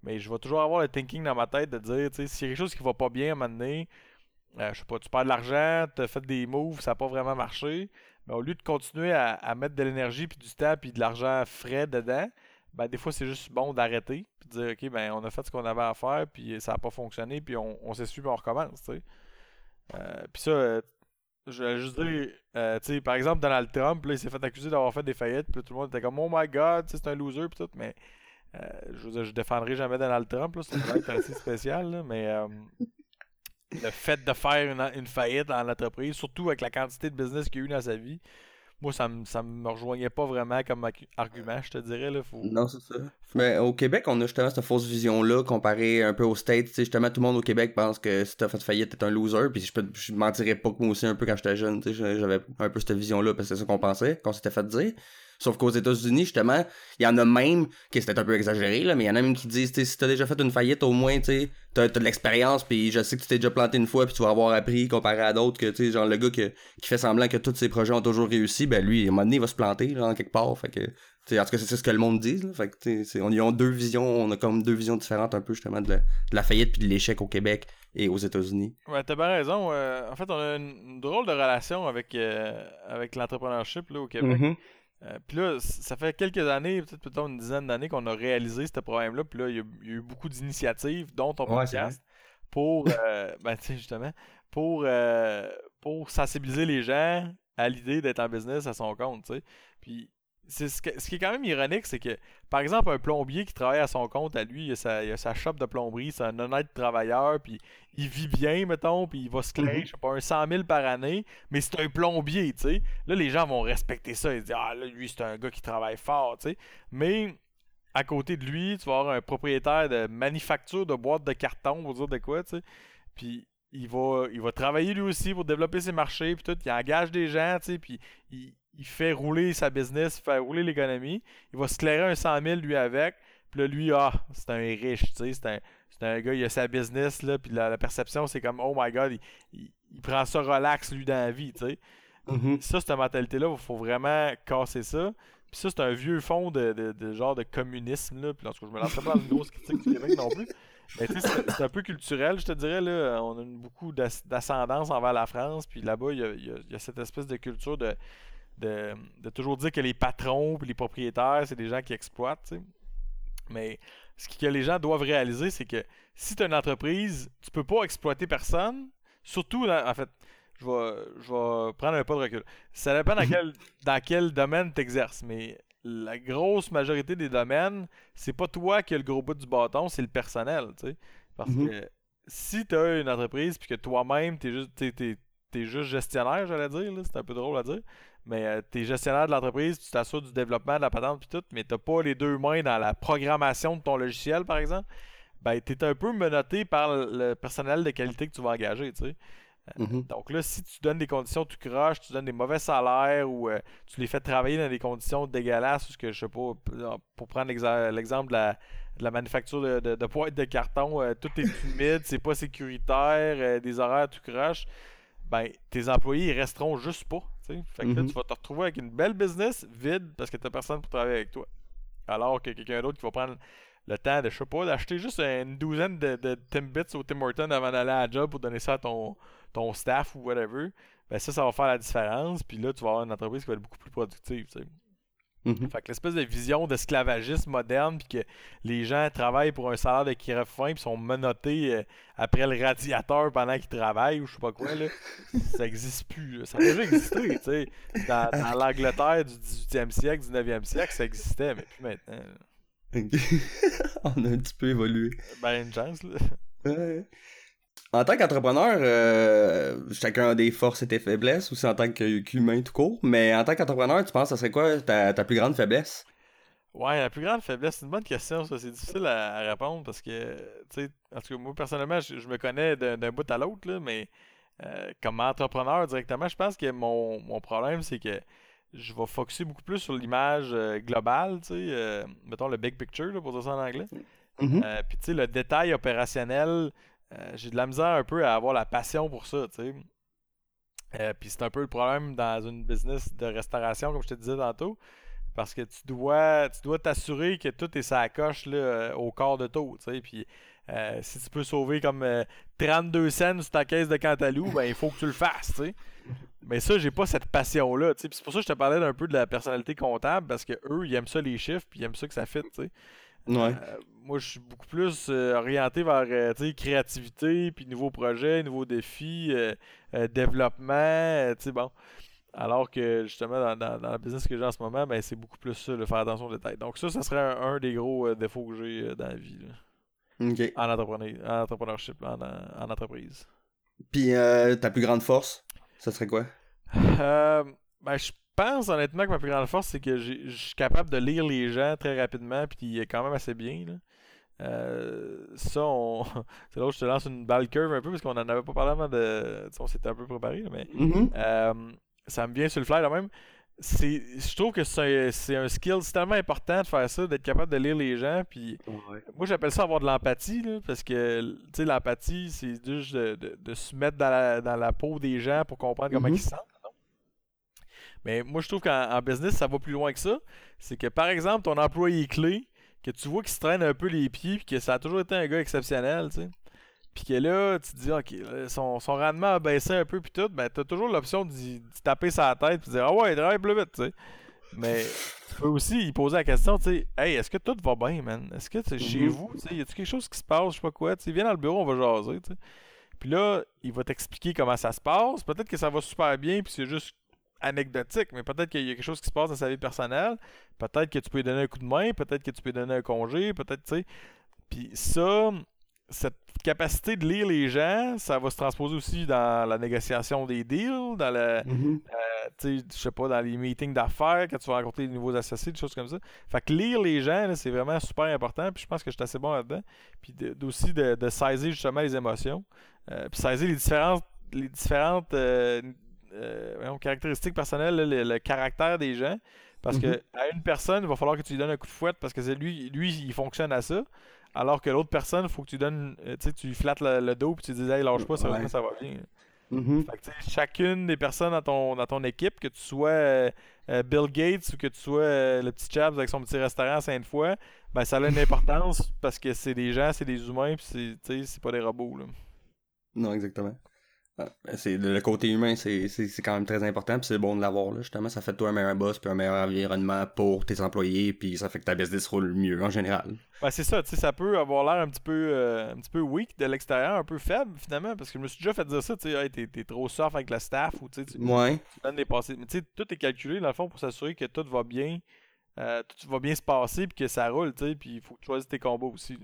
Mais je vais toujours avoir le thinking dans ma tête de dire, tu sais, s'il y a quelque chose qui va pas bien à un moment donné, euh, je sais pas, tu perds de l'argent, tu as fait des moves, ça n'a pas vraiment marché. Mais au lieu de continuer à, mettre de l'énergie, puis du temps, puis de l'argent frais dedans, ben, des fois, c'est juste bon d'arrêter, puis de dire, OK, ben, on a fait ce qu'on avait à faire, puis ça n'a pas fonctionné, puis on, on s'essuie, puis on recommence, tu sais. Puis ça, je vais juste dire, euh, par exemple, Donald Trump, là, il s'est fait accuser d'avoir fait des faillites, puis tout le monde était comme, oh my god, c'est un loser, puis tout, mais je veux dire, je défendrai jamais Donald Trump, c'est assez spécial, mais le fait de faire une, une faillite dans l'entreprise, surtout avec la quantité de business qu'il a eu dans sa vie, moi, ça me, ça me rejoignait pas vraiment comme argument, je te dirais. Là, Non, c'est ça. Mais au Québec, on a justement cette fausse vision-là comparé un peu aux States. justement, tout le monde au Québec pense que si t'as fait faillite, t'es un loser. Puis je, peux, je mentirais pas que moi aussi, un peu quand j'étais jeune, j'avais un peu cette vision-là parce que c'est ça qu'on pensait, qu'on s'était fait dire. Sauf qu'aux États-Unis, justement, il y en a même, qui c'était un peu exagéré, là, mais il y en a même qui disent, si t'as déjà fait une faillite, au moins, tu t'as, as de l'expérience, puis je sais que tu t'es déjà planté une fois, puis tu vas avoir appris comparé à d'autres, que, tu genre le gars qui fait semblant que tous ses projets ont toujours réussi, ben lui, à un moment donné, il va se planter, là, en quelque part, fait que, en tout cas, c'est ce que le monde dit, là, fait que, on y a deux visions, on a comme deux visions différentes un peu, justement, de la, faillite puis de l'échec au Québec et aux États-Unis. Ouais, t'as bien raison. Euh, en fait, on a une, drôle de relation avec, euh, avec l'entrepreneurship, là, au Québec. Mm-hmm. Euh, puis là, ça fait quelques années, peut-être peut une dizaine d'années qu'on a réalisé ce problème-là. Puis là, il y, a, eu beaucoup d'initiatives, dont ton podcast, pour, euh, ben, justement, pour, euh, pour sensibiliser les gens à l'idée d'être en business à son compte, tu ce, ce, qui est quand même ironique, c'est que, par exemple, un plombier qui travaille à son compte, à lui, il a sa, il a sa shop de plomberie, c'est un honnête travailleur, puis il vit bien, mettons, puis il va se clair, mhm. je sais pas, un 100 000 par année, mais c'est un plombier, tu sais. Là, les gens vont respecter ça, ils se disent, ah, là, lui, c'est un gars qui travaille fort, tu sais. Mais à côté de lui, tu vas avoir un propriétaire de manufacture de boîtes de carton, on va dire de quoi, tu sais. Puis il va, il va travailler lui aussi pour développer ses marchés, puis tout. Il engage des gens, tu sais, puis il, il fait rouler sa business, il fait rouler l'économie. Il va se clairer un 100 000 lui avec. Puis là, lui, ah, c'est un riche, tu sais, c'est un, un, gars, il a sa business, là, puis la, perception, c'est comme, oh my god, il, prend ça relax, lui, dans la vie, tu sais. Mm-hmm. Ça, cette mentalité-là, il faut vraiment casser ça. Puis ça, c'est un vieux fond de, de, genre de communisme, là. Puis en tout cas, je me lance pas dans une grosse critique du Québec non plus. Mais tu sais, c'est un peu culturel, je te dirais, là. On a beaucoup d'ascendance envers la France, puis là-bas, il y a, cette espèce de culture de de, toujours dire que les patrons et les propriétaires, c'est des gens qui exploitent. Mais ce que les gens doivent réaliser, c'est que si tu as une entreprise, tu peux pas exploiter personne. Surtout, en fait, je vais, je vais prendre un pas de recul. Ça dépend dans quel, dans quel domaine tu exerces, mais la grosse majorité des domaines, c'est pas toi qui as le gros bout du bâton, c'est le personnel. Parce mm-hmm. que si tu as une entreprise puis que toi-même, tu es juste, juste gestionnaire, j'allais dire, c'est un peu drôle à dire, mais euh, tu es gestionnaire de l'entreprise, tu t'assures du développement de la patente puis tout, mais t'as pas les deux mains dans la programmation de ton logiciel, par exemple, ben tu es un peu menotté par le personnel de qualité que tu vas engager, tu sais. Euh, mm-hmm. Donc là, si tu donnes des conditions tu croches, tu donnes des mauvais salaires ou euh, tu les fais travailler dans des conditions dégueulasses, ou ce que je sais pas, pour prendre l'exemple de la, de la, manufacture de, de, de de carton, tout est humide, c'est pas sécuritaire, des horaires tout croche, ben tes employés ils resteront juste pas. Fait que là, mhm. tu vas te retrouver avec une belle business vide parce que t'as personne pour travailler avec toi. Alors que quelqu'un d'autre qui va prendre le temps de, je sais pas, d'acheter juste une douzaine de, de Timbits au Tim Hortons avant d'aller à la job pour donner ça à ton, ton staff ou whatever, ben ça, ça va faire la différence. Puis là, tu vas avoir une entreprise qui va être beaucoup plus productive. Mhm. Fait que l'espèce de vision d'esclavagisme moderne, puis que les gens travaillent pour un salaire de crève-faim, puis sont menottés euh, après le radiateur pendant qu'ils travaillent, ou je sais pas quoi, là, ça existe plus. Ça a déjà existé, tu sais. Dans, l'Angleterre du 18e siècle, 19e siècle, ça existait, mais plus maintenant. On a un petit peu évolué. Ben, une chance, là. Ouais. En tant qu'entrepreneur, euh, chacun a des forces et des faiblesses, aussi en tant qu'humain tout court, mais en tant qu'entrepreneur, tu penses que ça serait quoi ta, plus grande faiblesse? Ouais, la plus grande faiblesse, c'est une bonne question, ça. C'est difficile à, répondre parce que, tu sais, en tout cas, moi, personnellement, je, me connais d'un bout à l'autre, là, mais euh, comme entrepreneur directement, je pense que mon, problème, c'est que je vais focuser beaucoup plus sur l'image euh, globale, tu sais, mettons le big picture, pour dire ça en anglais. Mm-hmm. Puis, tu sais, le détail opérationnel, euh, j'ai de la misère un peu à avoir la passion pour ça, tu sais. Euh, puis c'est un peu le problème dans une business de restauration, comme je te disais tantôt. Parce que tu dois tu dois t'assurer que tout est sa coche là, euh, au corps de taux. Puis euh, si tu peux sauver comme 32 cents sur ta caisse de Cantalou, ben il faut que tu le fasses. sais. Mais ça, j'ai pas cette passion-là. C'est pour ça que je te parlais un peu de la personnalité comptable, parce que eux, ils aiment ça les chiffres, puis ils aiment ça que ça fit. sais. Ouais. moi, je suis beaucoup plus orienté vers créativité, puis nouveaux projets, nouveaux défis, développement. bon. Alors que justement, dans, dans, dans le business que j'ai en ce moment, ben, c'est beaucoup plus ça, de faire attention aux détails. Donc ça, ça serait un, des gros euh, défauts que j'ai euh, dans la vie. En, en entrepreneurship, en, en, entreprise. Puis euh, ta plus grande force, ça serait quoi? ben, je pense honnêtement que ma plus grande force, c'est que je suis capable de lire les gens très rapidement, puis il est quand même assez bien. ça, on... c'est là où je te lance une balle curve un peu, parce qu'on en avait pas parlé avant de. on s'était un peu préparé, mais. Mm-hmm ça me vient sur le fly là même. Je trouve que c'est un, skill tellement important de faire ça, d'être capable de lire les gens. Puis moi, j'appelle ça avoir de l'empathie, parce que l'empathie, c'est juste de, se mettre dans la, peau des gens pour comprendre comment mm-hmm. ils se sentent. Mais moi, je trouve qu'en business, ça va plus loin que ça. C'est que, par exemple, ton employé clé, que tu vois qu'il se traîne un peu les pieds, puis que ça a toujours été un gars exceptionnel, tu sais puis que là, tu te dis, OK, son, son, rendement a baissé un peu, puis tout, ben, t'as toujours l'option de taper sa tête, puis de dire, ah ouais, il travaille plus vite, tu sais. Mais tu peux aussi y poser la question, tu sais, hey, est-ce que tout va bien, man? Est-ce que c'est chez mhm. vous, tu sais, y a-tu quelque chose qui se passe, je sais pas quoi, tu sais, viens dans le bureau, on va jaser, tu sais. Puis là, il va t'expliquer comment ça se passe. Peut-être que ça va super bien, puis c'est juste anecdotique, mais peut-être qu'il y a quelque chose qui se passe dans sa vie personnelle. Peut-être que tu peux lui donner un coup de main, peut-être que tu peux lui donner un congé, peut-être, tu sais. Puis ça, cette capacité de lire les gens, ça va se transposer aussi dans la négociation des deals, dans le, mm-hmm. euh, je sais pas, dans les meetings d'affaires, quand tu vas rencontrer des nouveaux associés, des choses comme ça. Fait que lire les gens, c'est vraiment super important, puis je pense que je suis assez bon là-dedans. Puis aussi de, de, saisir justement les émotions, euh, puis saisir les différentes, les différentes euh, caractéristiques personnelles, le, caractère des gens. Parce mm-hmm. que à une personne, il va falloir que tu lui donnes un coup de fouette parce que c'est lui, lui, il fonctionne à ça. Alors que l'autre personne, il faut que tu donnes, euh, tu sais, tu flattes le, dos puis tu dis, hey, lâche pas, ça, ça va bien. Fait que, chacune des personnes dans ton, dans ton équipe, que tu sois euh, euh, Bill Gates ou que tu sois le petit Chaps avec son petit restaurant à Sainte-Foy, ben ça a une importance parce que c'est des gens, c'est des humains, puis c'est pas des robots. Là. Non, exactement. Ah, ben, c'est le côté humain, c'est quand même très important, puis c'est bon de l'avoir justement, ça fait toi un meilleur boss, puis un meilleur environnement pour tes employés, puis ça fait que ta business roule mieux en général. Ben c'est ça, tu sais, ça peut avoir l'air un petit peu euh, un petit peu weak de l'extérieur, un peu faible finalement, parce que je me suis déjà fait dire ça, tu sais, t'es trop soft avec la staff ou tu sais, tu, donnes des passés, mais tu sais, tout est calculé dans le fond pour s'assurer que tout va bien, euh, tout va bien se passer, puis que ça roule, tu sais, puis il faut que tu choisisses tes combats aussi.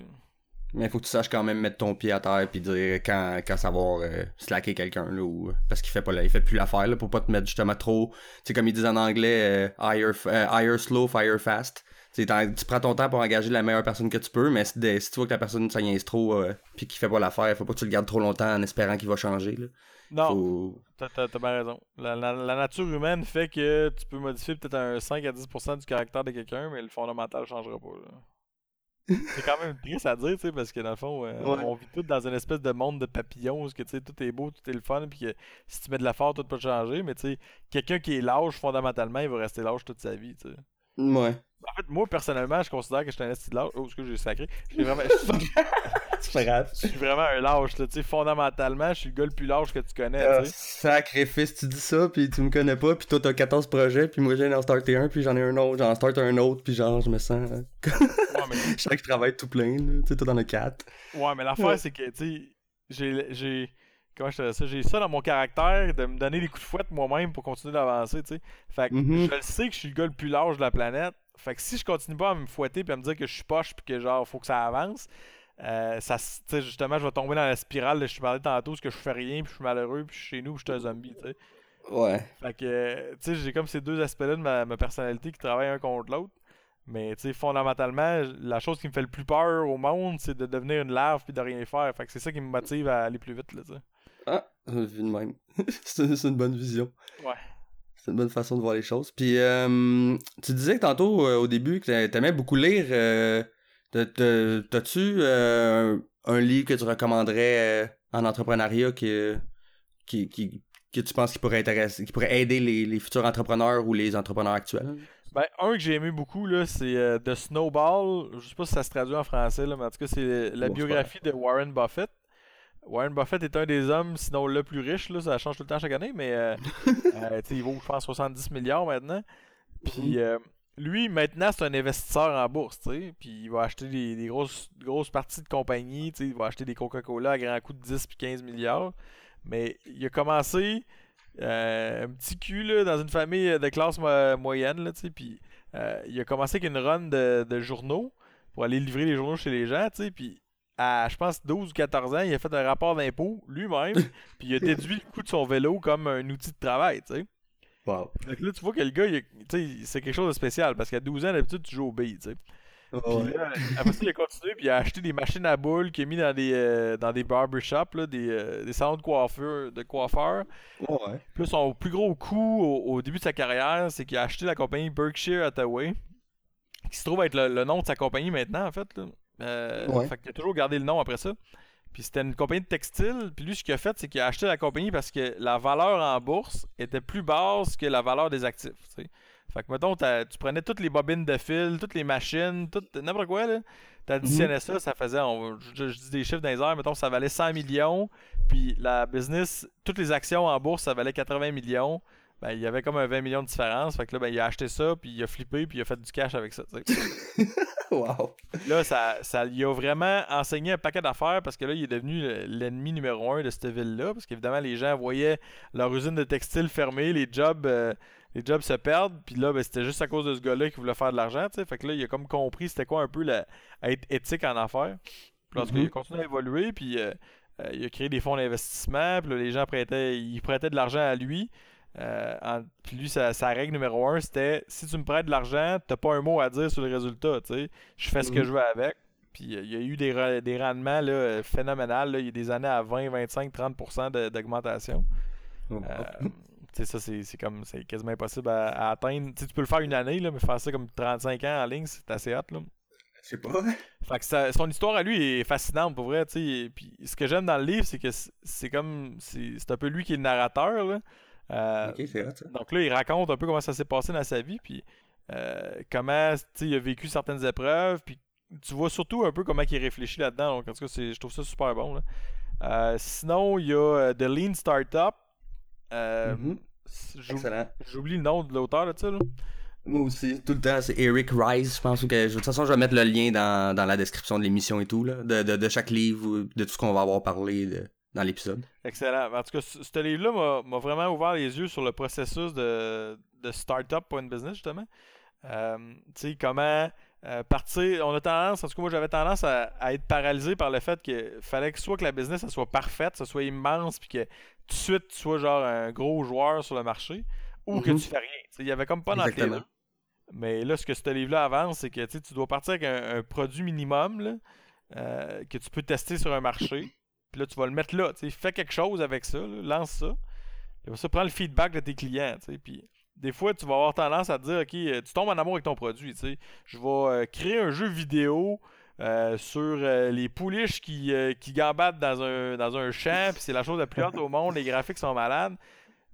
Mais il faut que tu saches quand même mettre ton pied à terre puis dire quand, quand savoir euh, slacker quelqu'un là ou parce qu'il fait pas là, il fait plus l'affaire là pour pas te mettre justement trop, tu sais comme ils disent en anglais euh, higher, euh, higher slow, fire fast. tu prends ton temps pour engager la meilleure personne que tu peux, mais si, tu vois que la personne ça trop puis qu'il fait pas l'affaire, faut pas que tu le gardes trop longtemps en espérant qu'il va changer là. Non, t'as, t'as, bien raison. La, la, nature humaine fait que tu peux modifier peut-être un 5 à 10% du caractère de quelqu'un, mais le fondamental changera pas. Là. C'est quand même triste à dire, tu sais, parce que dans le fond, euh, on vit tous dans une espèce de monde de papillons où que, tu sais, tout est beau, tout est le fun, puis que si tu mets de la force, tout peut changer, mais tu sais, quelqu'un qui est lâche, fondamentalement, il va rester lâche toute sa vie, tu sais. Ouais. En fait, moi, personnellement, je considère que je suis un esti de lâche. Oh, ce que j'ai sacré. Je vraiment... C'est pas grave. Je suis vraiment un lâche, tu sais. Fondamentalement, je suis le gars le plus lâche que tu connais, ah, Sacrifice, tu dis ça, puis tu me connais pas, puis toi, t'as 14 projets, puis moi, j'ai en starté un, puis j'en ai un autre, j'en start un autre, puis genre, je me sens. Hein. ouais, mais... je sens que je travaille tout plein, tu sais, toi, t'en as 4. Ouais, mais l'affaire, c'est que, tu sais, j'ai comment je te ça? J'ai ça dans mon caractère de me donner des coups de fouette moi-même pour continuer d'avancer tu sais. Fait que mm-hmm. je le sais que je suis le gars le plus large de la planète. Fait que si je continue pas à me fouetter puis à me dire que je suis poche puis que genre faut que ça avance euh, ça justement je vais tomber dans la spirale de je te parlais tantôt ce que je fais rien puis je suis malheureux puis je suis chez nous puis je suis un zombie tu sais. Ouais. Fait que tu sais j'ai comme ces deux aspects là de ma, personnalité qui travaillent un contre l'autre. Mais tu sais fondamentalement la chose qui me fait le plus peur au monde c'est de devenir une larve puis de rien faire. Fait que c'est ça qui me motive à aller plus vite là tu sais ah, vu de même. c'est une bonne vision. Ouais. C'est une bonne façon de voir les choses. Puis, euh, tu disais que tantôt, euh, au début, que t'aimais beaucoup lire. Euh, t'as-tu un livre que tu recommanderais en entrepreneuriat qui, qui, qui, que tu penses qui pourrait intéresser, qui pourrait aider les, futurs entrepreneurs ou les entrepreneurs actuels? Ben, un que j'ai aimé beaucoup, là, c'est euh, The Snowball. Je sais pas si ça se traduit en français, là, mais en tout cas, c'est la Bon, biographie de Warren Buffett. Warren Buffett est un des hommes, sinon le plus riche, là, ça change tout le temps chaque année, mais euh, euh, il vaut, je pense, 70 milliards maintenant. Puis Mhm. euh, lui, maintenant, c'est un investisseur en bourse, tu sais. Puis il va acheter des, des grosses, grosses parties de compagnie, tu sais. Il va acheter des Coca-Cola à grand coût de 10 puis 15 milliards. Mais il a commencé euh, un petit cul, là, dans une famille de classe mo- moyenne, là, tu sais. Puis euh, il a commencé avec une run de, de journaux pour aller livrer les journaux chez les gens, tu sais. Puis à, je pense, 12 ou 14 ans, il a fait un rapport d'impôt lui-même. puis il a déduit le coût de son vélo comme un outil de travail, tu sais. Wow. Donc là, tu vois que le gars, c'est quelque chose de spécial parce qu'à 12 ans, d'habitude, tu joues au billes, tu sais. Puis là, après ça, il a continué, puis il a acheté des machines à boules qu'il a mis dans des, euh, dans des barbershops, là, des, euh, des salons de coiffeur. De coiffeurs. Ouais. Puis là, son plus gros coup au, au début de sa carrière, c'est qu'il a acheté la compagnie Berkshire Hathaway, qui se trouve être le, le nom de sa compagnie maintenant, en fait. Là. Euh, Ouais. Fait qu'il a toujours gardé le nom après ça. Puis c'était une compagnie de textile. Puis lui, ce qu'il a fait, c'est qu'il a acheté la compagnie parce que la valeur en bourse était plus basse que la valeur des actifs. Fait que, mettons, tu prenais toutes les bobines de fil, toutes les machines, tout, n'importe quoi, là. T'additionnais ça, ça faisait, on- je, je dis des chiffres dans les airs, mettons, ça valait 100 millions. Puis la business, toutes les actions en bourse, ça valait 80 millions. Ben, il y avait comme un 20 millions de différence. Fait que là, ben, il a acheté ça, puis il a flippé, puis il a fait du cash avec ça. wow. Là, ça, ça lui a vraiment enseigné un paquet d'affaires parce que là, il est devenu le- l'ennemi numéro un de cette ville-là. Parce qu'évidemment, les gens voyaient leur usine de textile fermée, les jobs, euh, les jobs se perdent. Puis là, ben, c'était juste à cause de ce gars-là qui voulait faire de l'argent. tu sais. Fait que là, il a comme compris c'était quoi un peu la, être éthique en affaires. Puis lorsqu'il Mhm. a continué à évoluer, puis euh, euh, il a créé des fonds d'investissement. Puis là, les gens prêtaient, ils prêtaient de l'argent à lui. Euh, en- puis lui, sa, sa règle numéro un, c'était si tu me prêtes de l'argent, t'as pas un mot à dire sur le résultat. tu sais. Je fais ce que Mhm. je veux avec. Puis euh, il y a eu des, des rendements là, phénoménales. là. Il y a des années à 20, 25, 30% de- d'augmentation. Oh, Euh, tu sais, ça, c'est c'est comme c'est quasiment impossible à, à atteindre. Tu peux le faire une année, là, mais faire ça comme 35 ans en ligne, c'est assez hot. Là. Je sais pas. Fait que ça- son histoire à lui est fascinante pour vrai, tu sais. et Puis ce que j'aime dans le livre, c'est que c'est- comme c'est c'est un peu lui qui est le narrateur là. Euh, donc là, il raconte un peu comment ça s'est passé dans sa vie, puis euh, comment il a vécu certaines épreuves, puis tu vois surtout un peu comment il réfléchit là-dedans. Donc en tout cas, je trouve ça super bon. là. Euh, sinon, il y a The Lean Startup. J'oub- Excellent. J'oublie le nom de l'auteur ça. Là. Moi aussi, tout le temps, c'est Eric Rice, je pense. Que, de toute façon, je vais mettre le lien dans, dans la description de l'émission et tout, là, de, de, de chaque livre, de tout ce qu'on va avoir parlé de- dans l'épisode. Excellent. En tout cas, ce ce livre-là m'a- vraiment ouvert les yeux sur le processus de, de startup pour une business, justement. Euh, tu sais, comment euh, partir. On a tendance, en tout cas, moi j'avais tendance à, à être paralysé par le fait qu'il fallait que soit que la business soit parfaite, ça soit immense, puis que tout de suite tu sois genre un gros joueur sur le marché, ou que Mhm. tu fais rien. Il y avait comme pas dans Exactement. deux. Mais là, ce que ce livre-là avance, c'est que tu dois partir avec un, un produit minimum là, euh, que tu peux tester sur un marché. Puis là, tu vas le mettre là. tu sais. Fais quelque chose avec ça. lance ça. Après ça, prends le feedback de tes clients. tu sais. Puis des fois, tu vas avoir tendance à te dire, OK, euh, tu tombes en amour avec ton produit. Je vais euh, créer un jeu vidéo euh, sur les pouliches qui, euh, qui gambadent dans un, dans un champ. Puis c'est la chose la plus haute au monde. Les graphiques sont malades.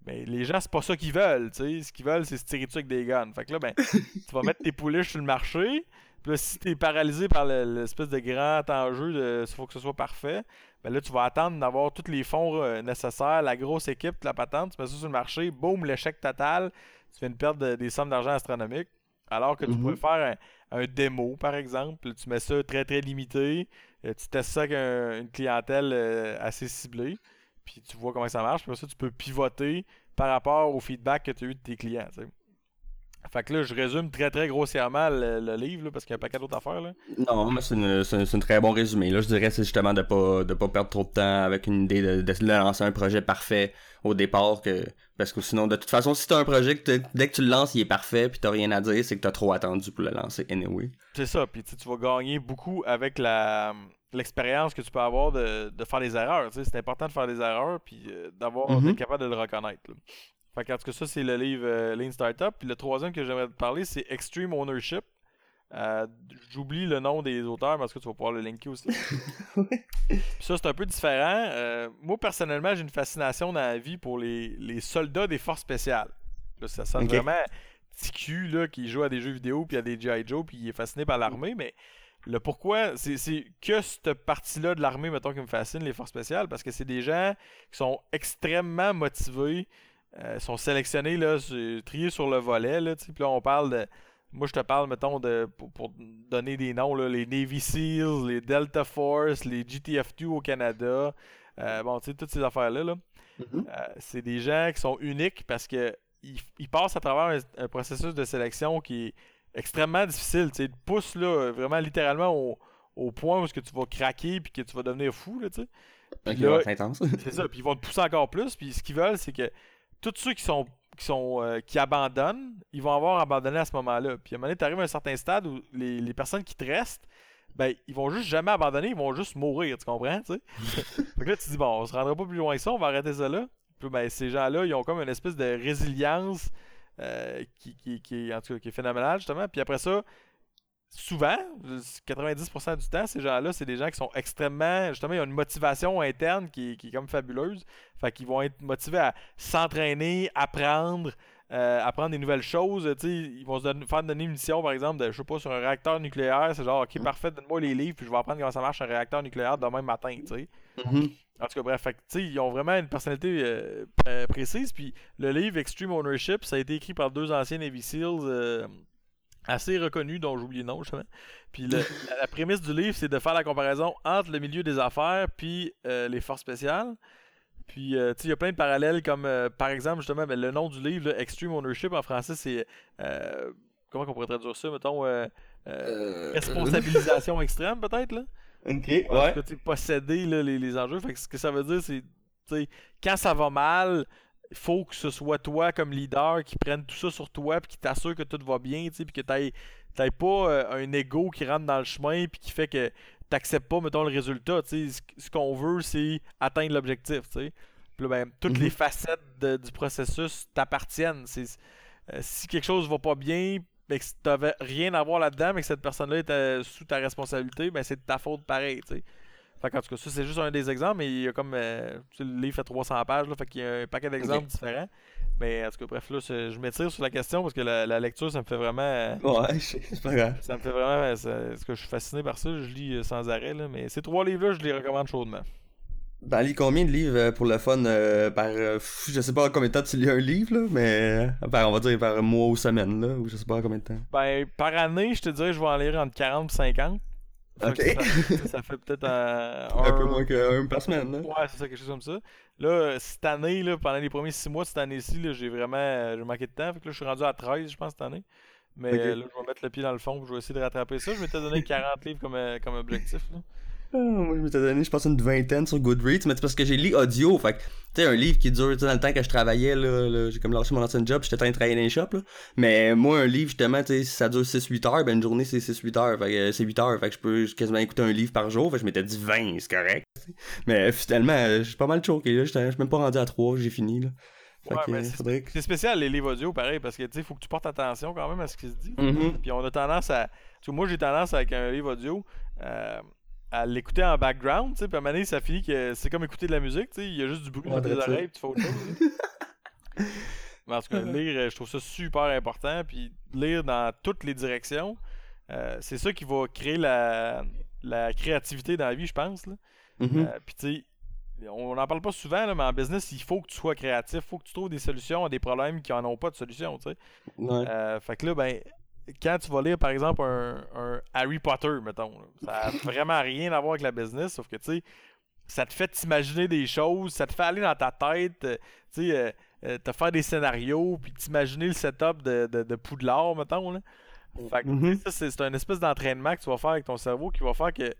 Mais les gens, c'est pas ça qu'ils veulent. tu sais. Ce qu'ils veulent, c'est se tirer dessus avec des guns. Fait que là, ben, tu vas mettre tes pouliches sur le marché. Puis là, si t'es paralysé par le- l'espèce de grand enjeu de il faut que ce soit parfait, ben là, tu vas attendre d'avoir tous les fonds euh, nécessaires, la grosse équipe, la patente, tu mets ça sur le marché, boum, l'échec total, tu viens de perdre de- des sommes d'argent astronomiques. Alors que tu Mhm. pourrais faire un, un démo, par exemple, tu mets ça très très limité, euh, tu testes ça avec un- une clientèle euh, assez ciblée, puis tu vois comment ça marche, puis après ça, tu peux pivoter par rapport au feedback que tu as eu de tes clients. Fait que là, je résume très très grossièrement le, le livre, là, parce qu'il y a un paquet d'autres affaires. Là. Non, mais c'est un, très bon résumé. Là, je dirais c'est justement de pas de pas perdre trop de temps avec une idée de, de lancer un projet parfait au départ que parce que sinon de toute façon si t'as un projet que dès que tu le lances il est parfait puis t'as rien à dire c'est que t'as trop attendu pour le lancer anyway. C'est ça, puis tu vas gagner beaucoup avec la l'expérience que tu peux avoir de, de faire des erreurs. C'est important de faire des erreurs, puis euh, d'avoir Mhm. d'être capable de le reconnaître. là. Fait qu'en tout cas, ça, c'est le livre euh, Lean Startup. Puis le troisième que j'aimerais te parler, c'est Extreme Ownership. Euh, J'oublie le nom des auteurs, parce que tu vas pouvoir le linker aussi. Puis ça, c'est un peu différent. Euh, moi, personnellement, j'ai une fascination dans la vie pour les, les soldats des forces spéciales. Là, ça sonne vraiment cul là, qui joue à des jeux vidéo puis à des G.I. Joe puis il est fasciné par l'armée, mais le pourquoi, c'est que cette partie-là de l'armée, mettons, qui me fascine, les forces spéciales, parce que c'est des gens qui sont extrêmement motivés, euh, sont sélectionnés, là, triés sur le volet, là, puis là, on parle de... Moi, je te parle, mettons, de, pour, donner des noms, là, les Navy SEALs, les Delta Force, les GTF2 au Canada, euh, bon, tu sais, toutes ces affaires-là, là. Mm-hmm. Euh, c'est des gens qui sont uniques parce que ils, passent à travers un, processus de sélection qui est extrêmement difficile. Tu te pousse là, vraiment littéralement au, point où que tu vas craquer puis que tu vas devenir fou. Là, tu c'est ça, puis ils vont te pousser encore plus. Puis ce qu'ils veulent, c'est que tous ceux qui sont qui sont euh, qui abandonnent, ils vont avoir abandonné à ce moment-là. Puis à un moment donné, tu arrives à un certain stade où les, personnes qui te restent, ben, ils vont juste jamais abandonner, ils vont juste mourir, tu comprends? Tu sais? là, tu dis, bon, on se rendra pas plus loin que ça, on va arrêter ça là. Puis ben, ces gens-là, ils ont comme une espèce de résilience euh, qui, qui, qui, en tout cas, qui est phénoménale, justement. Puis après ça, souvent, 90% du temps, ces gens-là, c'est des gens qui sont extrêmement. Justement, ils ont une motivation interne qui, est comme fabuleuse. Fait qu'ils vont être motivés à s'entraîner, apprendre. Euh, apprendre des nouvelles choses. Ils vont se faire donner une mission, par exemple, de, je sais pas, sur un réacteur nucléaire. C'est genre, ok, mm. parfait, donne-moi les livres, puis je vais apprendre comment ça marche un réacteur nucléaire demain matin. tu mm-hmm. En tout cas, bref, ils ont vraiment une personnalité euh, euh, précise. Puis le livre Extreme Ownership, ça a été écrit par deux anciens Navy SEALs euh, assez reconnus, dont j'ai oublié le nom justement. Puis la, prémisse du livre, c'est de faire la comparaison entre le milieu des affaires puis les forces spéciales. Puis, tu sais, il y a plein de parallèles, comme par exemple, justement, ben, le nom du livre, Extreme Ownership, en français, c'est. comment on pourrait traduire ça, mettons Responsabilisation extrême, peut-être, là? Ok, ouais. Que, posséder là, les, les, enjeux. Fait que ce que ça veut dire, c'est quand ça va mal, il faut que ce soit toi comme leader qui prenne tout ça sur toi puis qui t'assure que tout va bien, puis que tu n'aies pas euh, un ego qui rentre dans le chemin puis qui fait que t'acceptes pas, mettons, le résultat. Ce, ce qu'on veut, c'est atteindre l'objectif. Puis ben, toutes les mhm. facettes du processus t'appartiennent. Euh, si quelque chose va pas bien, mais que tu n'avais rien à voir là-dedans, mais que cette personne-là était sous ta responsabilité, ben c'est de ta faute pareil, tu sais. Fait en tout cas, ça c'est juste un des exemples, mais il y a comme. Euh, le livre fait 300 pages, là, fait qu'il y a un paquet d'exemples différents. Mais en tout cas, bref, là, je m'étire sur la question parce que la, lecture, ça me fait vraiment. Euh, ouais, c'est pas grave. Ça me fait vraiment. Parce que je suis fasciné par ça, je lis euh, sans arrêt, là. Mais ces trois livres-là, je les recommande chaudement. Ben, lis combien de livres euh, pour le fun euh, par. Euh, je sais pas combien de temps tu lis un livre, là, mais. on va dire par mois ou semaine, là, ou je sais pas combien de temps. Ben, par année, je te dirais, je vais en lire entre 40 et 50. Ok. Ça, fait peut-être un... un peu moins qu'un par semaine, là. Ouais, c'est ça, quelque chose comme ça. Là, cette année, là, pendant les premiers 6 mois, cette année-ci, j'ai vraiment j'ai manqué de temps. Fait que là, je suis rendu à 13, je pense, cette année. Mais là, je vais mettre le pied dans le fond, je vais essayer de rattraper ça. Je m'étais donné 40 livres comme, comme objectif. Là. Moi, je m'étais donné, je pense, une vingtaine sur Goodreads, mais c'est parce que j'ai lu audio. Fait tu sais, un livre qui dure, dans le temps que je travaillais, là, j'ai comme lâché mon ancien job, j'étais en train de travailler dans les shops, là. Mais moi, un livre, justement, tu sais, si ça dure 6-8 heures, ben une journée, c'est 6-8 heures. Fait que c'est 8 heures. Fait que je peux quasiment écouter un livre par jour. Fait que je m'étais dit 20, c'est correct. Mais finalement, je suis pas mal choqué, là. Je suis même pas rendu à 3, j'ai fini, là. c'est spécial les livres audio, pareil, parce que tu sais, faut que tu portes attention quand même à ce qui se dit. Mm-hmm. Puis on a tendance à. Tu moi, j'ai tendance avec un livre audio. Euh, à l'écouter en background, tu sais, puis à un moment donné, ça finit que c'est comme écouter de la musique, tu sais, il y a juste du bruit dans tes oreilles, puis tu fais autre chose. Mais en tout cas, lire, je trouve ça super important, puis lire dans toutes les directions, euh, c'est ça qui va créer la, la, créativité dans la vie, je pense. Là. Mm-hmm. Euh, puis tu sais, on n'en parle pas souvent, là, mais en business, il faut que tu sois créatif, il faut que tu trouves des solutions à des problèmes qui n'en ont pas de solution, tu sais. Euh, fait que là, ben, quand tu vas lire, par exemple, un, Harry Potter, mettons, ça n'a vraiment rien à voir avec la business, sauf que, tu sais, ça te fait t'imaginer des choses, ça te fait aller dans ta tête, euh, tu sais, euh, euh, te faire des scénarios, puis t'imaginer le setup de, de, de Poudlard, mettons, là. Fait que, mm-hmm. ça, c'est un espèce d'entraînement que tu vas faire avec ton cerveau qui va faire que,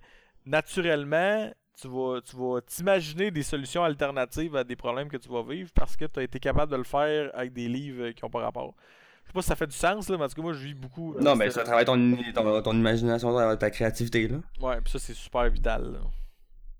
naturellement, tu vas tu vas t'imaginer des solutions alternatives à des problèmes que tu vas vivre parce que tu as été capable de le faire avec des livres qui n'ont pas rapport. Je sais pas si ça fait du sens, là, mais en tout cas, moi, je vis beaucoup. Euh, non, mais ça travaille ton, ton, ton, imagination, ta créativité, là. Ouais, puis ça, c'est super vital, là.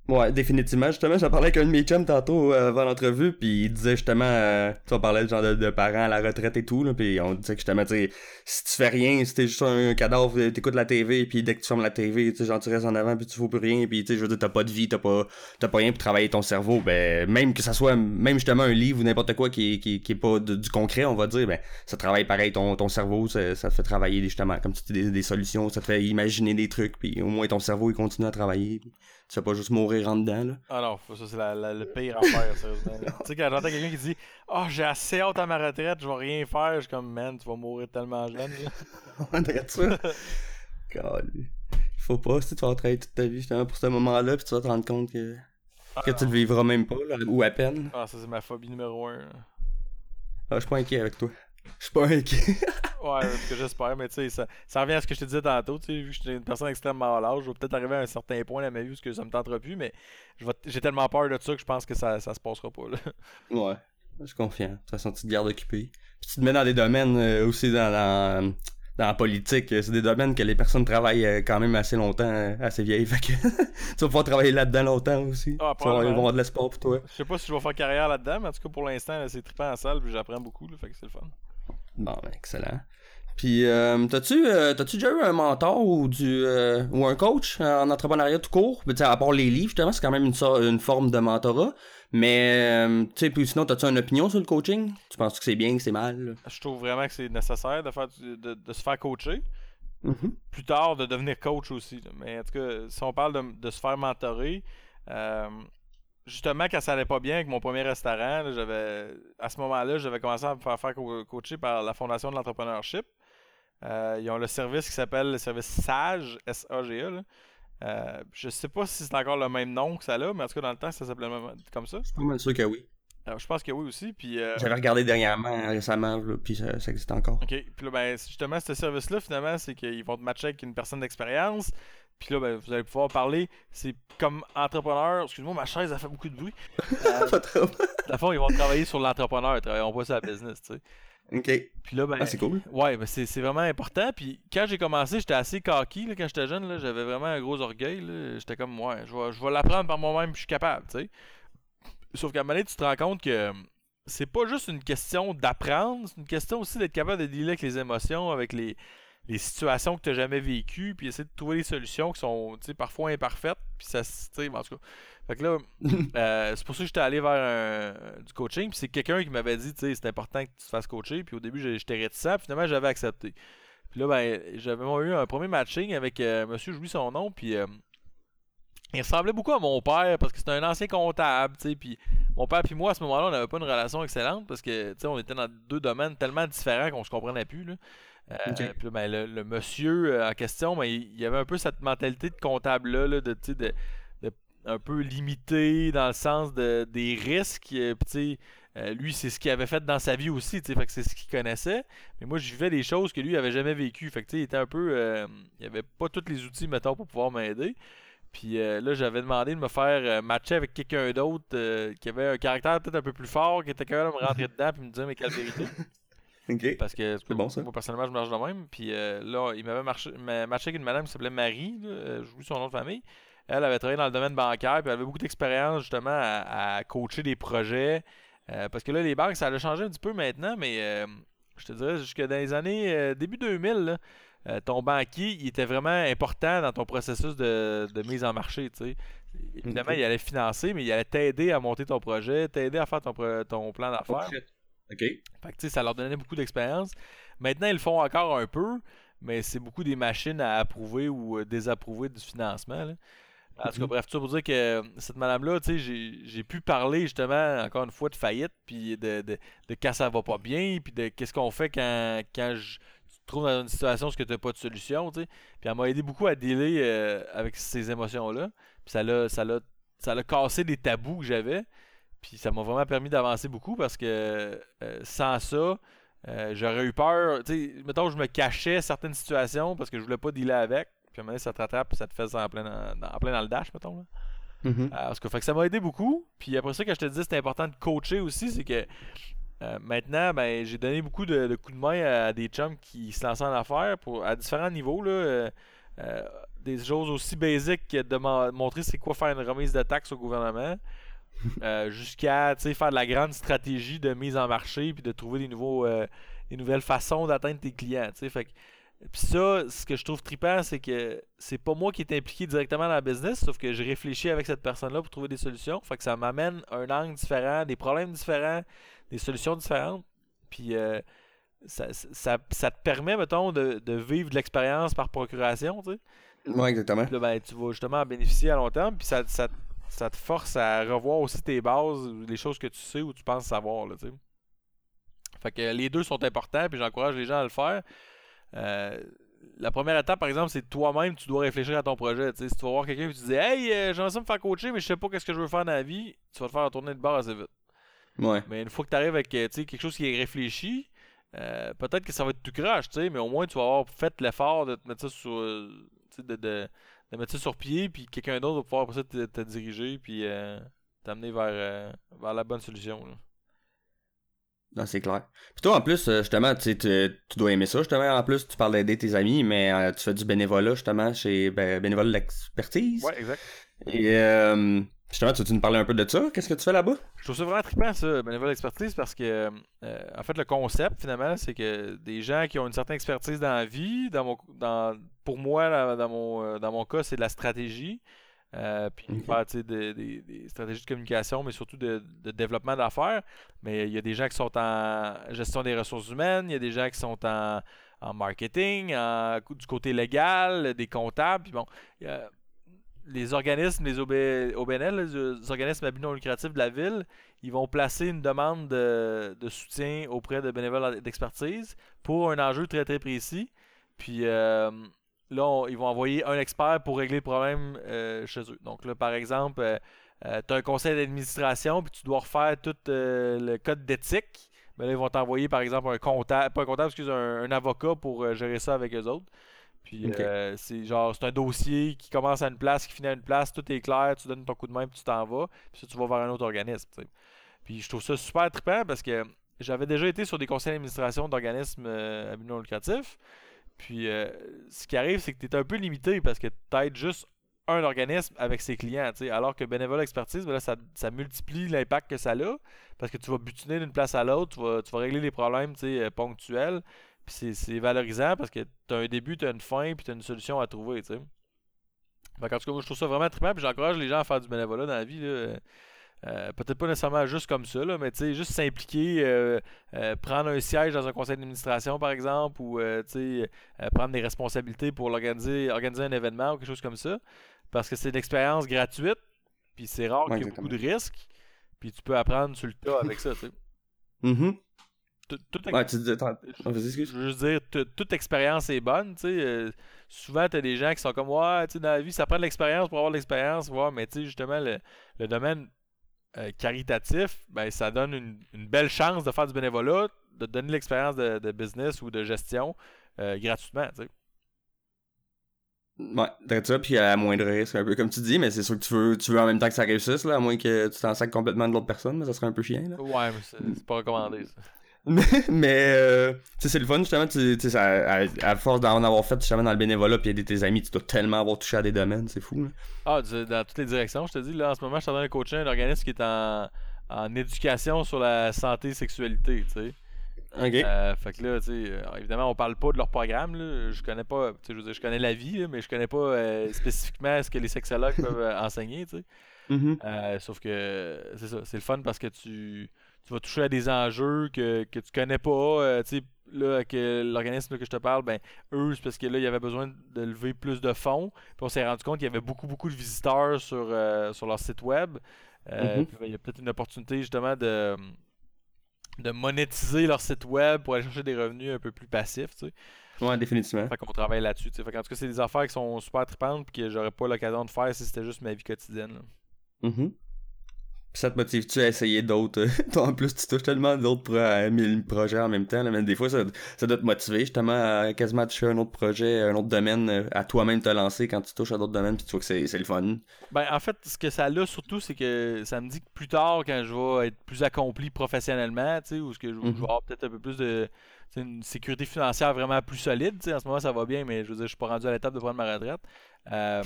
Ouais, définitivement. Justement, j'en parlais avec un de mes chums tantôt euh, avant l'entrevue, puis il disait justement, euh, tu parler genre de, de, parents à la retraite et tout, là, puis on disait que justement, tu si tu fais rien, si t'es juste un cadavre, t'écoutes la TV, puis dès que tu fermes la TV, tu genre tu restes en avant, puis tu fous plus rien, puis tu sais, je veux dire, t'as pas de vie, t'as pas, t'as pas rien pour travailler ton cerveau, ben, même que ça soit, même justement un livre ou n'importe quoi qui, qui, qui est pas du concret, on va dire, ben, ça travaille pareil ton, ton cerveau, ça, ça te fait travailler justement, comme tu dis, des, des, solutions, ça te fait imaginer des trucs, puis au moins ton cerveau, il continue à travailler. Tu vas pas juste mourir en dedans, là. Ah non, ça c'est la, la, le pire affaire, sérieusement. tu sais, quand j'entends quelqu'un qui dit Ah, oh, j'ai assez hâte à ma retraite, je vais rien faire, je suis comme, man, tu vas mourir tellement jeune. On dirait ça. Faut pas, si tu vas travailler toute ta vie justement pour ce moment-là, puis tu vas te rendre compte que, ah, que tu le vivras même pas, là, ou à peine. Ah, ça c'est ma phobie numéro un. Ah, je suis pas inquiet avec toi. Je suis pas inquiet. ouais, ce que j'espère, mais tu sais, ça, ça, revient à ce que je te disais tantôt. Tu sais, vu que je suis une personne extrêmement à l'âge, je vais peut-être arriver à un certain point dans ma vie où que ça me tentera plus, mais j'ai tellement peur de ça que je pense que ça, ça se passera pas. Là. Ouais, je suis confiant. De toute façon, tu te gardes occupé. Puis tu te mets dans des domaines euh, aussi dans, dans, dans, la politique. C'est des domaines que les personnes travaillent euh, quand même assez longtemps, euh, assez vieilles. Fait que tu vas pouvoir travailler là-dedans longtemps aussi. Ah, ils vont avoir de l'espoir pour toi. Je sais pas si je vais faire carrière là-dedans, mais en tout cas pour l'instant, c'est trippant en salle, puis j'apprends beaucoup. Là, fait que c'est le fun. Bon, ben, excellent. Puis, euh, t'as-tu, euh, t'as-tu déjà eu un mentor ou du euh, ou un coach en entrepreneuriat tout court? Ben, à part les livres, justement, c'est quand même une, une forme de mentorat. Mais, tu sais, puis sinon, t'as-tu une opinion sur le coaching? Tu penses que c'est bien, que c'est mal? Je trouve vraiment que c'est nécessaire de, faire, de, de se faire coacher. Mm-hmm. Plus tard, de devenir coach aussi. Mais en tout cas, si on parle de, de se faire mentorer, justement, quand ça allait pas bien avec mon premier restaurant, j'avais à ce moment-là, j'avais commencé à me faire faire coacher par la Fondation de l'entrepreneurship. Euh, ils ont le service qui s'appelle le service SAGE, S-A-G-E. Euh, je sais pas si c'est encore le même nom que ça là, mais en tout cas, dans le temps, ça s'appelait comme ça. Je suis pas mal sûr que oui. Alors, je pense que oui aussi. Puis, euh, J'avais regardé dernièrement, récemment, puis ça, existe encore. OK. Puis là, ben, justement, ce service-là, finalement, c'est qu'ils vont te matcher avec une personne d'expérience. Puis là, ben, vous allez pouvoir parler. C'est comme entrepreneur. Excuse-moi, ma chaise a fait beaucoup de bruit. Euh, la fond, ils vont travailler sur l'entrepreneur. Ils travailleront pas sur la business, tu sais. OK. Puis là, ben, ah, c'est cool. Ouais, ben c'est vraiment important. Puis quand j'ai commencé, j'étais assez cocky. Là, quand j'étais jeune, j'avais vraiment un gros orgueil. J'étais comme, ouais, je vais, je vais l'apprendre par moi-même, je suis capable, tu sais. Sauf qu'à un moment donné, tu te rends compte que c'est pas juste une question d'apprendre, c'est une question aussi d'être capable de dealer avec les émotions, avec les, les situations que tu n'as jamais vécues, puis essayer de trouver des solutions qui sont parfois imparfaites. Puis ça, en tout cas. Fait que là, euh, c'est pour ça que j'étais allé vers du coaching. Puis c'est quelqu'un qui m'avait dit, tu sais, c'est important que tu te fasses coacher. Puis au début, j'étais réticent. Puis finalement, j'avais accepté. Puis là, ben, j'avais eu un premier matching avec euh, monsieur, j'oublie son nom. Puis euh, il ressemblait beaucoup à mon père parce que c'était un ancien comptable, tu sais. Puis mon père puis moi, à ce moment-là, on n'avait pas une relation excellente parce que, tu sais, on était dans deux domaines tellement différents qu'on se comprenait plus, là. Euh, puis ben, le, monsieur euh, en question, ben, il, avait un peu cette mentalité de comptable-là, de, de, un peu limité dans le sens de, des risques. Euh, puis, lui, c'est ce qu'il avait fait dans sa vie aussi, fait que c'est ce qu'il connaissait. Mais moi, je vivais des choses que lui avait jamais vécues. Fait que, il était un peu. il avait pas tous les outils, mettons, pour pouvoir m'aider. Puis là, j'avais demandé de me faire matcher avec quelqu'un d'autre qui avait un caractère peut-être un peu plus fort, qui était capable de me rentrer dedans et me dire mais quelle vérité? Parce que c'est bon ça. Moi personnellement je marche de même. Puis euh, là, il m'avait matché avec une madame qui s'appelait Marie, euh, je vous son nom de famille. Elle avait travaillé dans le domaine bancaire, puis elle avait beaucoup d'expérience justement à, coacher des projets. Euh, parce que là, les banques, ça a changé un petit peu maintenant, mais je te dirais, jusque dans les années début 2000, ton banquier, il était vraiment important dans ton processus de, mise en marché. sais Évidemment, il allait financer, mais il allait t'aider à monter ton projet, t'aider à faire ton, ton plan d'affaires. OK. Fait que, ça leur donnait beaucoup d'expérience. Maintenant, ils le font encore un peu, mais c'est beaucoup des machines à approuver ou euh, désapprouver du financement. Là. En tout cas, mhm. bref, tout ça pour dire que euh, cette madame-là, tu sais, j'ai pu parler justement, encore une fois, de faillite, puis de, de, de, quand ça va pas bien, puis de qu'est-ce qu'on fait quand, quand je te trouve dans une situation où tu n'as pas de solution, tu sais. Puis elle m'a aidé beaucoup à dealer euh, avec ces émotions-là. Puis ça l'a ça ça cassé des tabous que j'avais. Puis ça m'a vraiment permis d'avancer beaucoup parce que euh, sans ça, euh, j'aurais eu peur. Tu sais, mettons, je me cachais certaines situations parce que je voulais pas dealer avec. Puis à un moment donné, ça te rattrape et ça te fait en plein dans, en plein dans le dash, mettons. Là. Mm-hmm. parce que, fait que ça m'a aidé beaucoup. Puis après ça, quand je te dis c'est important de coacher aussi, c'est que euh, maintenant, ben, j'ai donné beaucoup de, coups de main à des chums qui se lançaient en affaires pour, à différents niveaux. Là, des choses aussi basiques que de montrer c'est quoi faire une remise de taxes au gouvernement. Euh, jusqu'à faire de la grande stratégie de mise en marché puis de trouver des nouveaux euh, des nouvelles façons d'atteindre tes clients. Fait puis ça, ce que je trouve trippant, c'est que c'est pas moi qui est impliqué directement dans la business, sauf que je réfléchis avec cette personne-là pour trouver des solutions. Fait que ça m'amène un angle différent, des problèmes différents, des solutions différentes. Puis euh, ça, ça, ça, te permet, mettons, de, de vivre de l'expérience par procuration, tu sais. Oui, exactement. Là, ben, tu vas justement bénéficier à long terme, puis ça, ça, ça te force à revoir aussi tes bases, les choses que tu sais ou tu penses savoir. Là, fait que les deux sont importants, puis j'encourage les gens à le faire. Euh, la première étape, par exemple, c'est toi-même, tu dois réfléchir à ton projet. si tu vas voir quelqu'un et tu dis Hey, euh, j'aimerais ça me faire coacher, mais je sais pas qu'est-ce que je veux faire dans la vie, tu vas te faire tourner de barre assez vite. Ouais. Mais une fois que tu arrives avec euh, quelque chose qui est réfléchi, peut-être que ça va être tout crash, mais au moins tu vas avoir fait l'effort de te mettre ça sur. de, de, de mettre ça sur pied, puis quelqu'un d'autre va pouvoir après ça te, diriger, puis euh, t'amener vers, euh, vers la bonne solution. Non, c'est clair. Puis toi, en plus, euh, justement, tu, tu dois aimer ça, justement. En plus, tu parles d'aider tes amis, mais tu fais du bénévolat, justement, chez ben, Bénévolat d'expertise. Ouais, exact. Et Justement, tu veux nous parler un peu de ça? Qu'est-ce que tu fais là-bas? Je trouve ça vraiment trippant, ça, bénévole expertise, parce que, euh, en fait, le concept, finalement, c'est que des gens qui ont une certaine expertise dans la vie, dans mon, dans, pour moi, dans mon, euh, dans mon cas, c'est de la stratégie. Euh, puis faire des, des, stratégies de communication, mais surtout de, développement d'affaires. Mais il y a des gens qui sont en gestion des ressources humaines, il y a des gens qui sont en, en marketing, du côté légal, des comptables. Puis bon, les organismes, les OBNL, les organismes à non lucratif de la ville, ils vont placer une demande de, soutien auprès de bénévoles d'expertise pour un enjeu très très précis. Puis euh, là, ils vont envoyer un expert pour régler le problème euh, chez eux. Donc là, par exemple, euh, tu as un conseil d'administration, puis tu dois refaire tout le code d'éthique. Mais là, ils vont t'envoyer, par exemple, un comptable, pas un comptable, excuse, un, un avocat pour gérer ça avec eux autres. Puis euh, c'est genre c'est un dossier qui commence à une place, qui finit à une place, tout est clair, tu donnes ton coup de main puis tu t'en vas, puis ça, tu vas vers un autre organisme. Puis je trouve ça super trippant parce que j'avais déjà été sur des conseils d'administration d'organismes euh, à but non lucratif. Puis euh, ce qui arrive, c'est que tu es un peu limité parce que tu aides juste un organisme avec ses clients. Alors que bénévole expertise, ben là, ça, ça multiplie l'impact que ça a parce que tu vas butiner d'une place à l'autre, tu vas, tu vas régler les problèmes ponctuels. Puis c'est valorisant parce que tu as un début, tu as une fin, puis tu as une solution à trouver, tu sais. en tout cas, moi, je trouve ça vraiment trippant, puis j'encourage les gens à faire du bénévolat dans la vie, là. Euh, peut-être pas nécessairement juste comme ça, là, mais juste s'impliquer, euh, euh, prendre un siège dans un conseil d'administration, par exemple, ou prendre des responsabilités pour organiser, organiser un événement ou quelque chose comme ça. Parce que c'est une expérience gratuite, puis c'est rare qu'il y ait beaucoup de risques, puis tu peux apprendre sur le tas avec ça. tu sais. Ouais, tu Je veux dire, toute expérience est bonne, tu sais. Euh, souvent, tu as des gens qui sont comme, ouais, tu sais, dans la vie, ça prend de l'expérience pour avoir de l'expérience, ouais, mais tu sais, justement, le, domaine euh, caritatif, ben, ça donne une, belle chance de faire du bénévolat, de donner l'expérience de, business ou de gestion euh, gratuitement, tu sais. Ouais, t'as ça, puis à moindre risque, un peu comme tu dis, mais c'est sûr que tu veux, tu veux en même temps que ça réussisse, là, à moins que tu t'en sacs complètement de l'autre personne, mais ça serait un peu chiant, là. Ouais, mais c'est pas recommandé, ça. Mais euh, c'est le fun justement tu sais à, force d'en avoir fait justement dans le bénévolat puis aider tes amis tu dois tellement avoir touché à des domaines c'est fou là. ah dans toutes les directions je te dis là en ce moment je suis en train de coacher un organisme qui est en, en éducation sur la santé et sexualité tu sais Ok. Euh, fait que là, tu sais, euh, évidemment, on parle pas de leur programme. Là. Je connais pas, tu sais, je veux dire, je connais la vie, mais je connais pas euh, spécifiquement ce que les sexologues peuvent enseigner, tu sais. Mm-hmm. sauf que c'est ça, c'est le fun parce que tu, tu vas toucher à des enjeux que, que tu connais pas. Euh, tu sais, là, avec euh, l'organisme que je te parle, ben, eux, c'est parce que là, il y avait besoin de lever plus de fonds. Puis on s'est rendu compte qu'il y avait beaucoup, beaucoup de visiteurs sur, euh, sur leur site web. Puis, ben, il y a peut-être une opportunité justement de, de monétiser leur site web pour aller chercher des revenus un peu plus passifs. Tu sais. Ouais, définitivement. Fait qu'on travaille là-dessus. Fait en tout cas, c'est des affaires qui sont super tripantes et que j'aurais pas l'occasion de faire si c'était juste ma vie quotidienne. Mm-hmm. ça te motive-tu à essayer d'autres? Toi, en plus, tu touches tellement d'autres projets en même temps, mais des fois, ça, ça, doit te motiver justement à quasiment toucher un autre projet, un autre domaine, euh, à toi-même te lancer quand tu touches à d'autres domaines, puis tu vois que c'est le fun. Ben, en fait, ce que ça a surtout, c'est que ça me dit que plus tard, quand je vais être plus accompli professionnellement, tu sais, ou ce que je, vais mm-hmm. avoir peut-être un peu plus de une sécurité financière vraiment plus solide, tu sais, en ce moment, ça va bien, mais je veux dire, je suis pas rendu à l'étape de prendre ma retraite. Euh,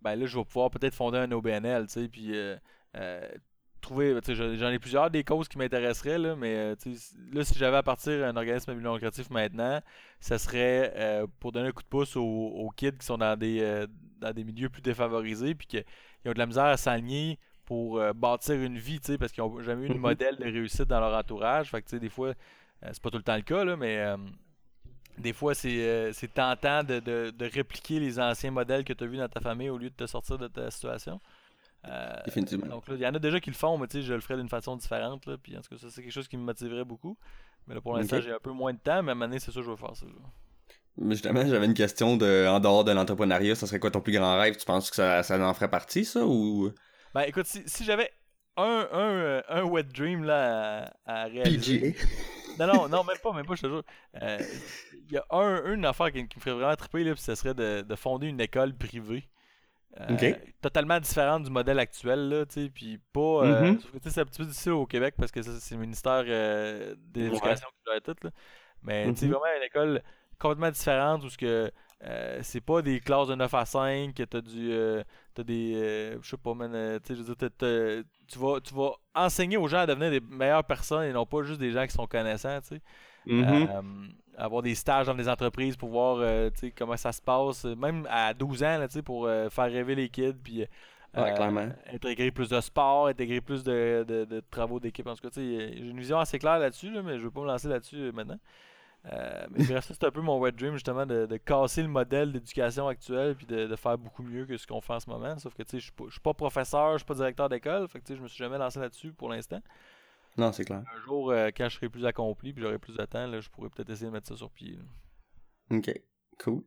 ben là, je vais pouvoir peut-être fonder un OBNL, tu sais, puis euh, trouver, j'en ai plusieurs des causes qui m'intéresseraient, là, mais euh, là, si j'avais à partir un organisme non lucratif maintenant, ça serait euh, pour donner un coup de pouce aux, kids qui sont dans des, euh, dans des milieux plus défavorisés, puis qu'ils ont de la misère à s'aligner pour bâtir une vie, parce qu'ils n'ont jamais eu de mm-hmm. modèle de réussite dans leur entourage. Fait que, des fois, c'est pas tout le temps le cas, là, mais des fois, c'est tentant de, de, de, répliquer les anciens modèles que tu as vus dans ta famille au lieu de te sortir de ta situation. Euh, Définitivement. Donc il y en a déjà qui le font, mais tu sais, je le ferais d'une façon différente. Là, puis en tout cas, ça, c'est quelque chose qui me motiverait beaucoup. Mais là, pour l'instant, j'ai un peu moins de temps, mais à un moment donné, c'est sûr que je vais faire ça. Mais justement, j'avais une question de en dehors de l'entrepreneuriat, ça serait quoi ton plus grand rêve? Tu penses que ça, ça en ferait partie, ça ou? Ben écoute, si, si j'avais un, un, euh, un wet dream là, à, réaliser. non, non, non, même pas, même pas, je te jure. Euh, il y a un, une affaire qui, me ferait vraiment triper, là, puis ce serait de, de fonder une école privée. Euh, totalement différente du modèle actuel, là, tu sais, puis pas... Euh, mm-hmm. C'est un petit peu difficile au Québec parce que c'est le ministère euh, de l'Éducation qui doit être tout, là. Mais, tu sais, mm-hmm. vraiment une école complètement différente où ce que... c'est pas des classes de 9 à 5, que t'as du... t'as des... je sais pas, man, tu sais, je veux dire, tu vas, tu vas enseigner aux gens à devenir des meilleures personnes et non pas juste des gens qui sont connaissants, tu sais. Mm-hmm avoir des stages dans des entreprises pour voir euh, comment ça se passe, même à 12 ans, là, pour euh, faire rêver les kids, puis euh, intégrer plus de sport, intégrer plus de, de, travaux d'équipe. En tout cas, j'ai une vision assez claire là-dessus, mais je veux pas me lancer là-dessus maintenant. mais bref, c'est un peu mon wet dream justement de, casser le modèle d'éducation actuel puis de, faire beaucoup mieux que ce qu'on fait en ce moment. Sauf que je pas, suis pas professeur, je suis pas directeur d'école, fait que je me suis jamais lancé là-dessus pour l'instant. Non, c'est clair. Un jour, euh, quand je serai plus accompli puis j'aurai plus de temps, là, je pourrais peut-être essayer de mettre ça sur pied. Ok, cool.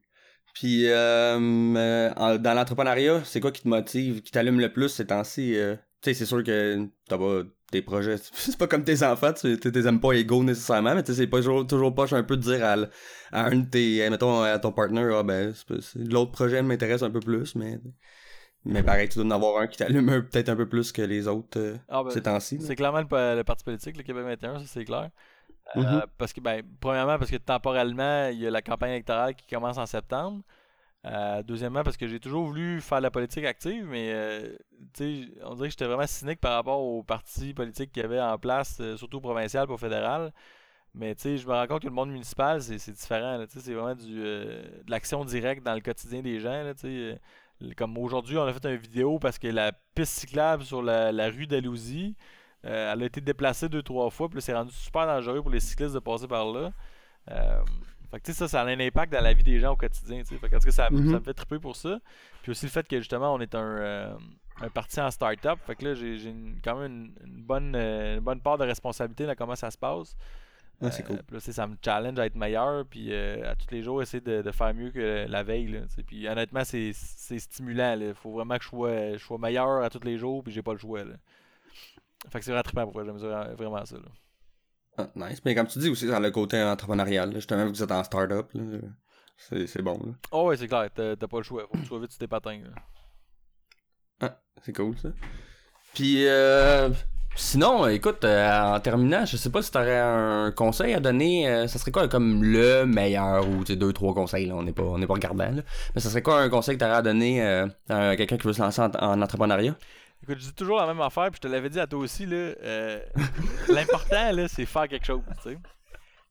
Puis, euh, euh, dans l'entrepreneuriat, c'est quoi qui te motive, qui t'allume le plus ces temps-ci? tu sais, c'est sûr que t'as pas des projets. C'est pas comme tes enfants, tu les aimes pas égaux nécessairement, mais tu sais, c'est pas toujours, toujours poche un peu de dire à, un de tes, mettons, à ton partner, ah ben, l'autre projet m'intéresse un peu plus, mais. Mais pareil, tu dois en avoir un qui t'allume peut-être un peu plus que les autres euh, ah, ben, ces temps-ci. C'est clairement le, parti politique, le Québec 21, ça c'est clair. Euh, mm-hmm. Parce que, ben, premièrement, parce que temporellement, il y a la campagne électorale qui commence en septembre. Euh, deuxièmement, parce que j'ai toujours voulu faire la politique active, mais on dirait que j'étais vraiment cynique par rapport aux partis politiques qu'il y avait en place, surtout provincial pour fédéral. Mais je me rends compte que le monde municipal, c'est différent. C'est vraiment du, de l'action directe dans le quotidien des gens. Là, comme aujourd'hui, on a fait une vidéo parce que la piste cyclable sur la, rue d'Alousie, euh, elle a été déplacée deux, trois fois, puis c'est rendu super dangereux pour les cyclistes de passer par là. Euh, fait que, ça, ça a un impact dans la vie des gens au quotidien. Fait que, en tout cas, ça, mm-hmm. ça, me fait triper pour ça. Puis aussi le fait que justement, on est un, euh, un parti en start-up. Fait que là, j'ai quand même une, bonne, une bonne part de responsabilité dans comment ça se passe. Ah, c'est cool. Euh, ça me challenge à être meilleur, puis euh, à tous les jours essayer de, faire mieux que la veille. Là, puis honnêtement, c'est stimulant. Il faut vraiment que je sois, je sois meilleur à tous les jours, puis j'ai pas le choix. Là. Fait que c'est vraiment trippant pour j'aime vraiment ça. Là. Ah, nice. Mais comme tu dis aussi, dans le côté entrepreneurial, justement, vu que vous êtes en start-up, c'est bon. Là. Oh, ouais, c'est clair. T'as pas le choix. Faut que tu sois vite sur tes patins. Ah, c'est cool ça. Puis, euh, Sinon, écoute, euh, en terminant, je sais pas si tu aurais un conseil à donner. Euh, ça serait quoi comme le meilleur ou deux, trois conseils, là, on n'est pas, on pas regardant, là. Mais ça serait quoi un conseil que tu aurais à donner euh, à quelqu'un qui veut se lancer en, entrepreneuriat? Écoute, je dis toujours la même affaire, puis je te l'avais dit à toi aussi, là. L'important, là, c'est faire quelque chose, tu sais.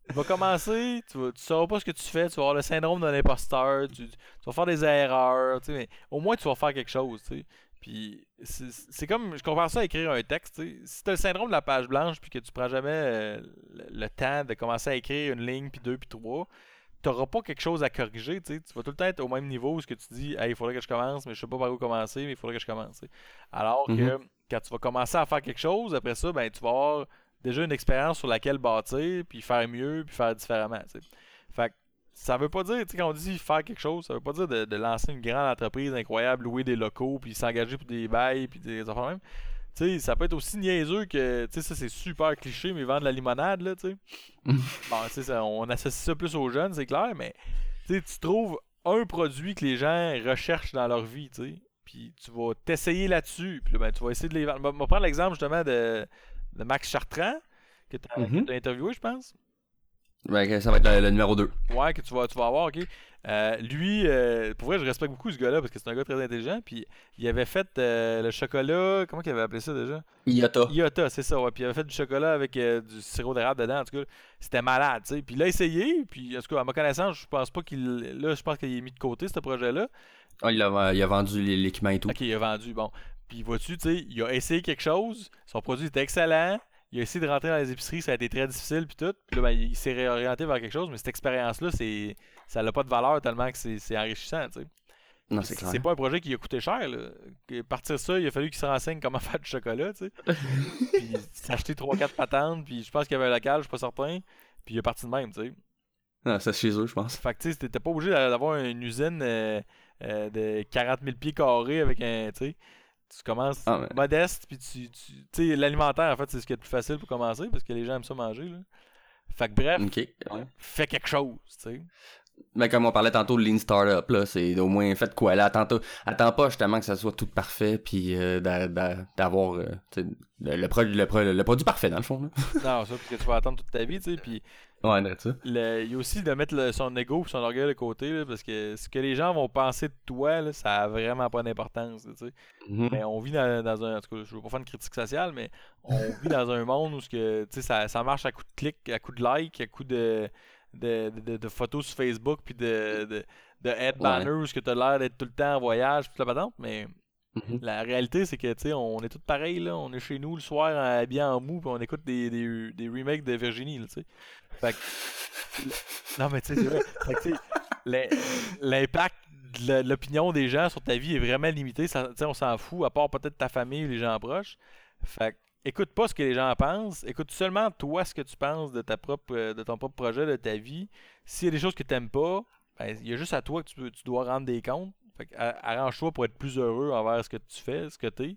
Tu vas commencer, tu, vas, tu sauras pas ce que tu fais, tu vas avoir le syndrome de l'imposteur, tu, tu, vas faire des erreurs, tu sais, mais au moins tu vas faire quelque chose, tu sais. Puis c'est comme, je compare ça à écrire un texte. Si tu as le syndrome de la page blanche, puis que tu prends jamais euh, le, temps de commencer à écrire une ligne, puis deux, puis trois, tu n'auras pas quelque chose à corriger. Tu vas tout le temps être au même niveau où ce que tu dis, hey, il faudrait que je commence, mais je sais pas par où commencer, mais il faudrait que je commence. Alors que mm-hmm. quand tu vas commencer à faire quelque chose, après ça, ben, tu vas avoir déjà une expérience sur laquelle bâtir, puis faire mieux, puis faire différemment. Fait que ça veut pas dire, tu sais, quand on dit faire quelque chose, ça veut pas dire de, lancer une grande entreprise incroyable, louer des locaux, puis s'engager pour des bails, puis des affaires même. Tu sais, ça peut être aussi niaiseux que, tu sais, ça c'est super cliché, mais vendre de la limonade, là, tu sais. bon, tu sais, on associe ça plus aux jeunes, c'est clair, mais tu trouves un produit que les gens recherchent dans leur vie, tu sais. Puis tu vas t'essayer là-dessus. Puis ben, tu vas essayer de les vendre. On va prendre l'exemple justement de, de Max Chartrand, que tu as, Mhm. interviewé, je pense. Ouais, ça va être le, le numéro 2. Ouais, que tu vas, tu vas avoir, ok. Euh, lui, euh, pour vrai, je respecte beaucoup ce gars-là parce que c'est un gars très intelligent. Puis il avait fait euh, le chocolat. Comment il avait appelé ça déjà? Iota. Iota, c'est ça, ouais. Puis il avait fait du chocolat avec euh, du sirop d'érable dedans. En tout cas, c'était malade, tu sais. Puis il a essayé. Puis en tout cas, à ma connaissance, je pense pas qu'il. Là, je pense qu'il est mis de côté, ce projet-là. Ah, il, a, il a vendu l'équipement et tout. Ok, il a vendu, bon. Puis vois-tu, tu sais, il a essayé quelque chose. Son produit était excellent. Il a essayé de rentrer dans les épiceries, ça a été très difficile, puis tout. Puis là, ben, il s'est réorienté vers quelque chose, mais cette expérience-là, c'est ça n'a pas de valeur tellement que c'est enrichissant, tu sais. Non, c'est clair. C'est pas un projet qui a coûté cher, là. Partir ça, il a fallu qu'il se renseigne comment faire du chocolat, tu sais. puis s'acheter 3-4 patentes, puis je pense qu'il y avait un local, je suis pas certain. Puis il est parti de même, tu sais. Non, c'est chez eux, je pense. Fait que tu sais, t'étais pas obligé d'avoir une usine euh, euh, de 40 000 pieds carrés avec un, tu sais. Tu commences Ah, mais- modeste, puis tu. Tu sais, l'alimentaire, en fait, c'est ce qui est le plus facile pour commencer, parce que les gens aiment ça manger, là. Fait que bref, ouais. fais quelque chose, tu sais. Mais comme on parlait tantôt de Lean Startup, là, c'est au moins fait quoi. Là, attends, attends pas justement que ça soit tout parfait, puis euh, d'a- d'a- d'avoir euh, le, le, pro- le, pro- le produit parfait, dans le fond. Là. Non, ça, parce que tu vas attendre toute ta vie, tu sais. Puis Ouais, le- il y a aussi de mettre le- son ego et son orgueil de côté, là, parce que ce que les gens vont penser de toi, là, ça a vraiment pas d'importance, tu sais. Mhm. Mais on vit dans, dans un. En tout cas, je veux pas faire une critique sociale, mais on vit dans un monde où que, ça, ça marche à coup de clic, à coup de like, à coup de, de, de, de photos sur Facebook, puis de, de, de head banners, où que t'as l'air d'être tout le temps en voyage, puis la patente. Mais Mhm. la réalité, c'est que, tu sais, on est tous pareils, là. On est chez nous le soir, habillés en mou, puis on écoute des, des, remakes de Virginie, tu sais. Fait que- Non, mais tu sais, c'est vrai. L'impact de l'opinion des gens sur ta vie est vraiment limité. Sais, on s'en fout, à part peut-être ta famille ou les gens proches. Fait que, écoute pas ce que les gens pensent. Écoute seulement toi ce que tu penses de ta propre euh, de ton propre projet, de ta vie. S'il y a des choses que tu pas, ben, il y a juste à toi que tu dois rendre des comptes. Fait arrange-toi pour être plus heureux envers ce que tu fais, ce que tu es.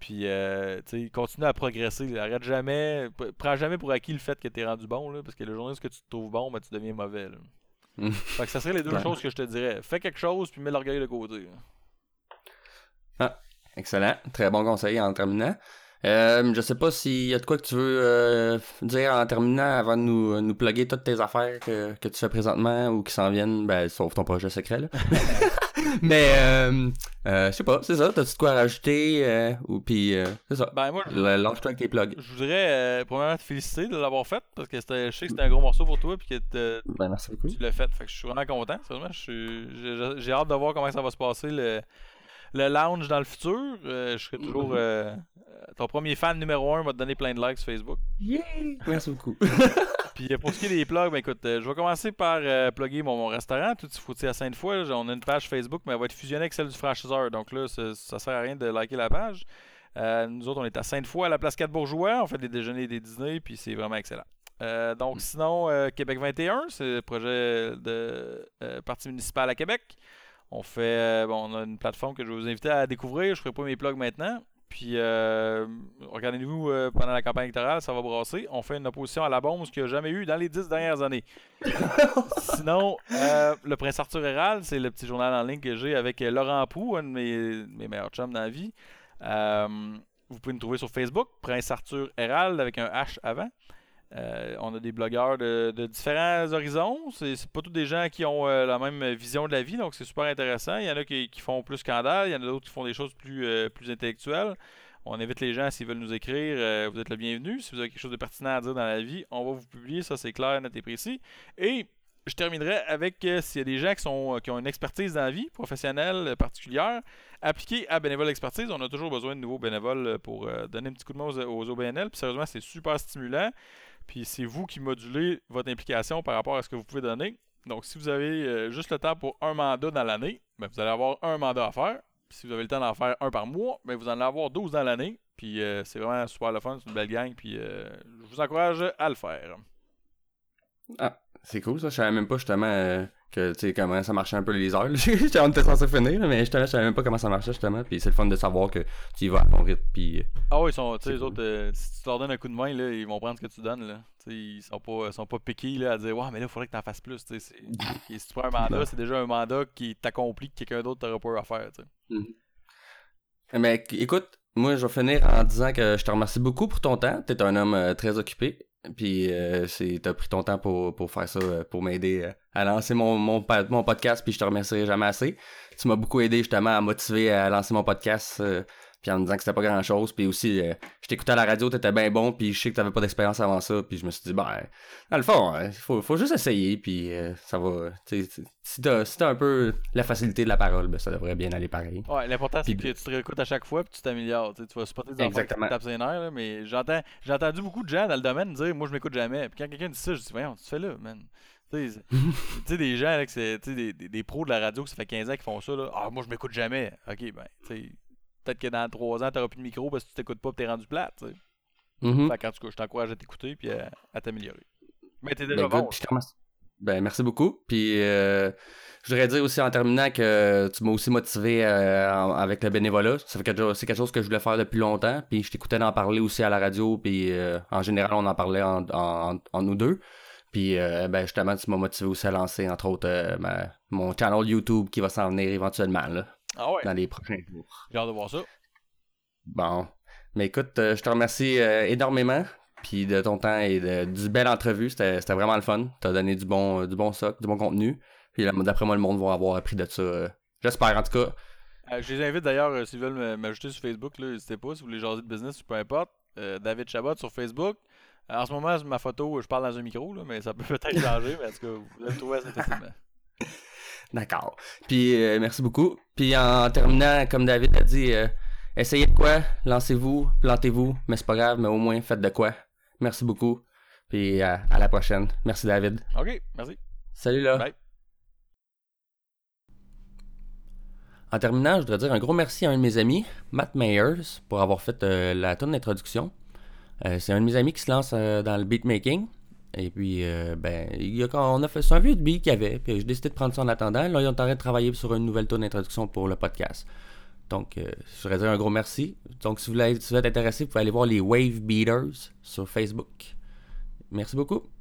Puis, euh, tu sais, continue à progresser. Arrête jamais. Prends jamais pour acquis le fait que tu es rendu bon, là, parce que le jour où tu te trouves bon, ben, tu deviens mauvais. là. Mm. Fait que ça serait les deux Ouais. choses que je te dirais. Fais quelque chose, puis mets l'orgueil de côté. là. Excellent. Très bon conseil en terminant. Euh, je sais pas s'il y a de quoi que tu veux euh, dire en terminant avant de nous, nous plugger toutes tes affaires que, que tu fais présentement ou qui s'en viennent, ben, sauf ton projet secret. Là. Mais, euh, euh, je sais pas, c'est ça. T'as-tu de quoi rajouter? euh, ou puis, euh, c'est ça. Ben, moi, Lâche-toi avec tes plugs. je voudrais euh, premièrement te féliciter de l'avoir fait, parce que c'était- je sais que c'était un gros morceau pour toi, puis que te- Ben, merci beaucoup. tu l'as fait. Fait que je suis vraiment content. Sérieusement, j'ai hâte de voir comment ça va se passer le, le lounge dans le futur. Euh, je serai toujours euh, euh, ton premier fan numéro un, va te donner plein de likes sur Facebook. Merci beaucoup. Puis euh, pour ce qui est des plugs, ben écoute, euh, je vais commencer par euh, plugger mon, mon restaurant, tout foutu à Sainte-Foy. On a une page Facebook, mais elle va être fusionnée avec celle du franchiseur. Donc là, ça, sert à rien de liker la page. Euh, nous autres, on est à Sainte-Foy, à la place 4 Bourgeois. On fait des déjeuners et des dîners, puis c'est vraiment excellent. Euh, donc sinon, euh, Québec 21, c'est le projet de euh, parti municipal à Québec. On fait, euh, bon, on a une plateforme que je vais vous inviter à découvrir. Je ferai pas mes plugs maintenant. Puis, euh, regardez-nous euh, pendant la campagne électorale, ça va brasser. On fait une opposition à la bombe, ce qu'il n'y a jamais eu dans les dix dernières années. Sinon, euh, le Prince Arthur Hérald, c'est le petit journal en ligne que j'ai avec Laurent Pou, un de mes, mes meilleurs chums dans la vie. Vous pouvez nous trouver sur Facebook, Prince Arthur Hérald avec un H avant. Euh, on a des blogueurs de, différents horizons. C'est pas tous des gens qui ont euh, la même vision de la vie, donc c'est super intéressant. Il y en a qui, font plus scandale, il y en a d'autres qui font des choses plus, euh, intellectuelles. On invite les gens s'ils veulent nous écrire, vous êtes le bienvenu. Si vous avez quelque chose de pertinent à dire dans la vie, on va vous publier, ça c'est clair, net et précis. Et je terminerai avec s'il y a des gens qui, sont, ont une expertise dans la vie, professionnelle particulière, appliquée à Bénévole Expertise. On a toujours besoin de nouveaux bénévoles pour donner un petit coup de main aux, aux OBNL. Puis sérieusement, c'est super stimulant. Puis c'est vous qui modulez votre implication par rapport à ce que vous pouvez donner. Donc si vous avez euh, juste le temps pour un mandat dans l'année, ben, vous allez avoir un mandat à faire. Puis si vous avez le temps d'en faire un par mois, ben, vous en allez avoir 12 dans l'année. Puis euh, c'est vraiment super le fun, c'est une belle gang. Puis euh, je vous encourage à le faire. Ah, c'est cool ça. Je savais même pas justement que tu sais comment ça marchait un peu les heures. J'étais était censé finir, mais je savais même pas comment ça marchait justement. Puis c'est le fun de savoir que tu y vas à ton rythme. Puis Ah oui, ils sont, tu sais, les autres, euh, si tu leur donnes un coup de main, là, ils vont prendre ce que tu donnes. Là. Tu ils sont pas, sont pas piqués là, à dire Ouais, mais là, il faudrait que tu en fasses plus. tu Et si tu prends un mandat, c'est déjà un mandat qui t'accomplit que quelqu'un d'autre t'aurait pas eu à faire. tu sais. Mais écoute, moi je vais finir en disant que je te remercie beaucoup pour ton temps. T'es un homme euh, très occupé. Puis euh, c'est t'as pris ton temps pour, pour faire ça, euh, pour m'aider euh, à lancer mon, mon, mon podcast, puis je te remercierai jamais assez. Tu m'as beaucoup aidé justement à motiver à lancer mon podcast, euh, puis en me disant que c'était pas grand chose. Puis aussi, euh, je t'écoutais à la radio, t'étais bien bon, puis je sais que t'avais pas d'expérience avant ça, puis je me suis dit, ben, dans le fond, il faut, faut juste essayer, puis euh, ça va. tu sais, Si t'as si t'as un peu la facilité de la parole, ben ça devrait bien aller pareil. Ouais, l'important c'est que tu te réécoutes à chaque fois puis tu t'améliores. Tu vas supporter des enfants qui tapent ses nerfs, là, mais j'entends, j'ai entendu beaucoup de gens dans le domaine dire Moi je m'écoute jamais. Puis quand quelqu'un dit ça, je dis Voyons, tu fais là, man. Tu sais, des gens, là, que des, des, des pros de la radio, que ça fait 15 ans qu'ils font ça. Là. Ah, moi je m'écoute jamais. Ok, ben, tu sais, peut-être que dans 3 ans, t'auras plus de micro parce que tu t'écoutes pas et t'es rendu plate. tu sais. Mhm. Cas, je t'encourage à t'écouter puis à, à t'améliorer. Mais t'es Ben, déjà bon. good. Ben, merci beaucoup. Puis, euh, je voudrais dire aussi en terminant que tu m'as aussi motivé euh, en- avec le bénévolat. C'est quelque chose que je voulais faire depuis longtemps. Puis, je t'écoutais d'en parler aussi à la radio. Puis, euh, en général, on en parlait en, en, en nous deux. Puis, ben, justement, tu m'as motivé aussi à lancer, entre autres, ma- mon channel YouTube qui va s'en venir éventuellement, là, Ah ouais, dans les prochains jours. j'ai hâte de voir ça. Bon. Mais écoute, euh, je te remercie euh, énormément. Puis de ton temps et de, du belle entrevue. C'était vraiment le fun. T'as donné du bon, euh, du bon soc, du bon contenu. Puis d'après moi, le monde va avoir appris de ça. euh, J'espère en tout cas. Euh, je les invite d'ailleurs, euh, s'ils veulent m'ajouter sur Facebook, n'hésitez pas, si vous voulez jaser de business peu importe. David Chabot sur Facebook. En ce moment, ma photo, je parle dans un micro, là, mais ça peut peut-être changer, mais en tout cas, vous allez le trouver assez facilement. D'accord. Puis euh, merci beaucoup. Puis en terminant, comme David a dit, euh, essayez de quoi, lancez-vous, plantez-vous, mais c'est pas grave, mais au moins faites de quoi. Merci beaucoup. Puis à la prochaine. Merci David. Ok, merci. Salut là. Bye. En terminant, je voudrais dire un gros merci à un de mes amis, Matt Mayers, pour avoir fait euh, la tonne d'introduction. C'est un de mes amis qui se lance dans le beatmaking. Et puis, euh, ben, il a, on a fait un vieux beat qu'il y avait, puis j'ai décidé de prendre ça en attendant. Là, ils ont en train de travailler sur une nouvelle tonne d'introduction pour le podcast. Donc, euh, je voudrais dire un gros merci. Donc, si vous, si vous êtes intéressé, vous pouvez aller voir les Wave Beaters sur Facebook. Merci beaucoup.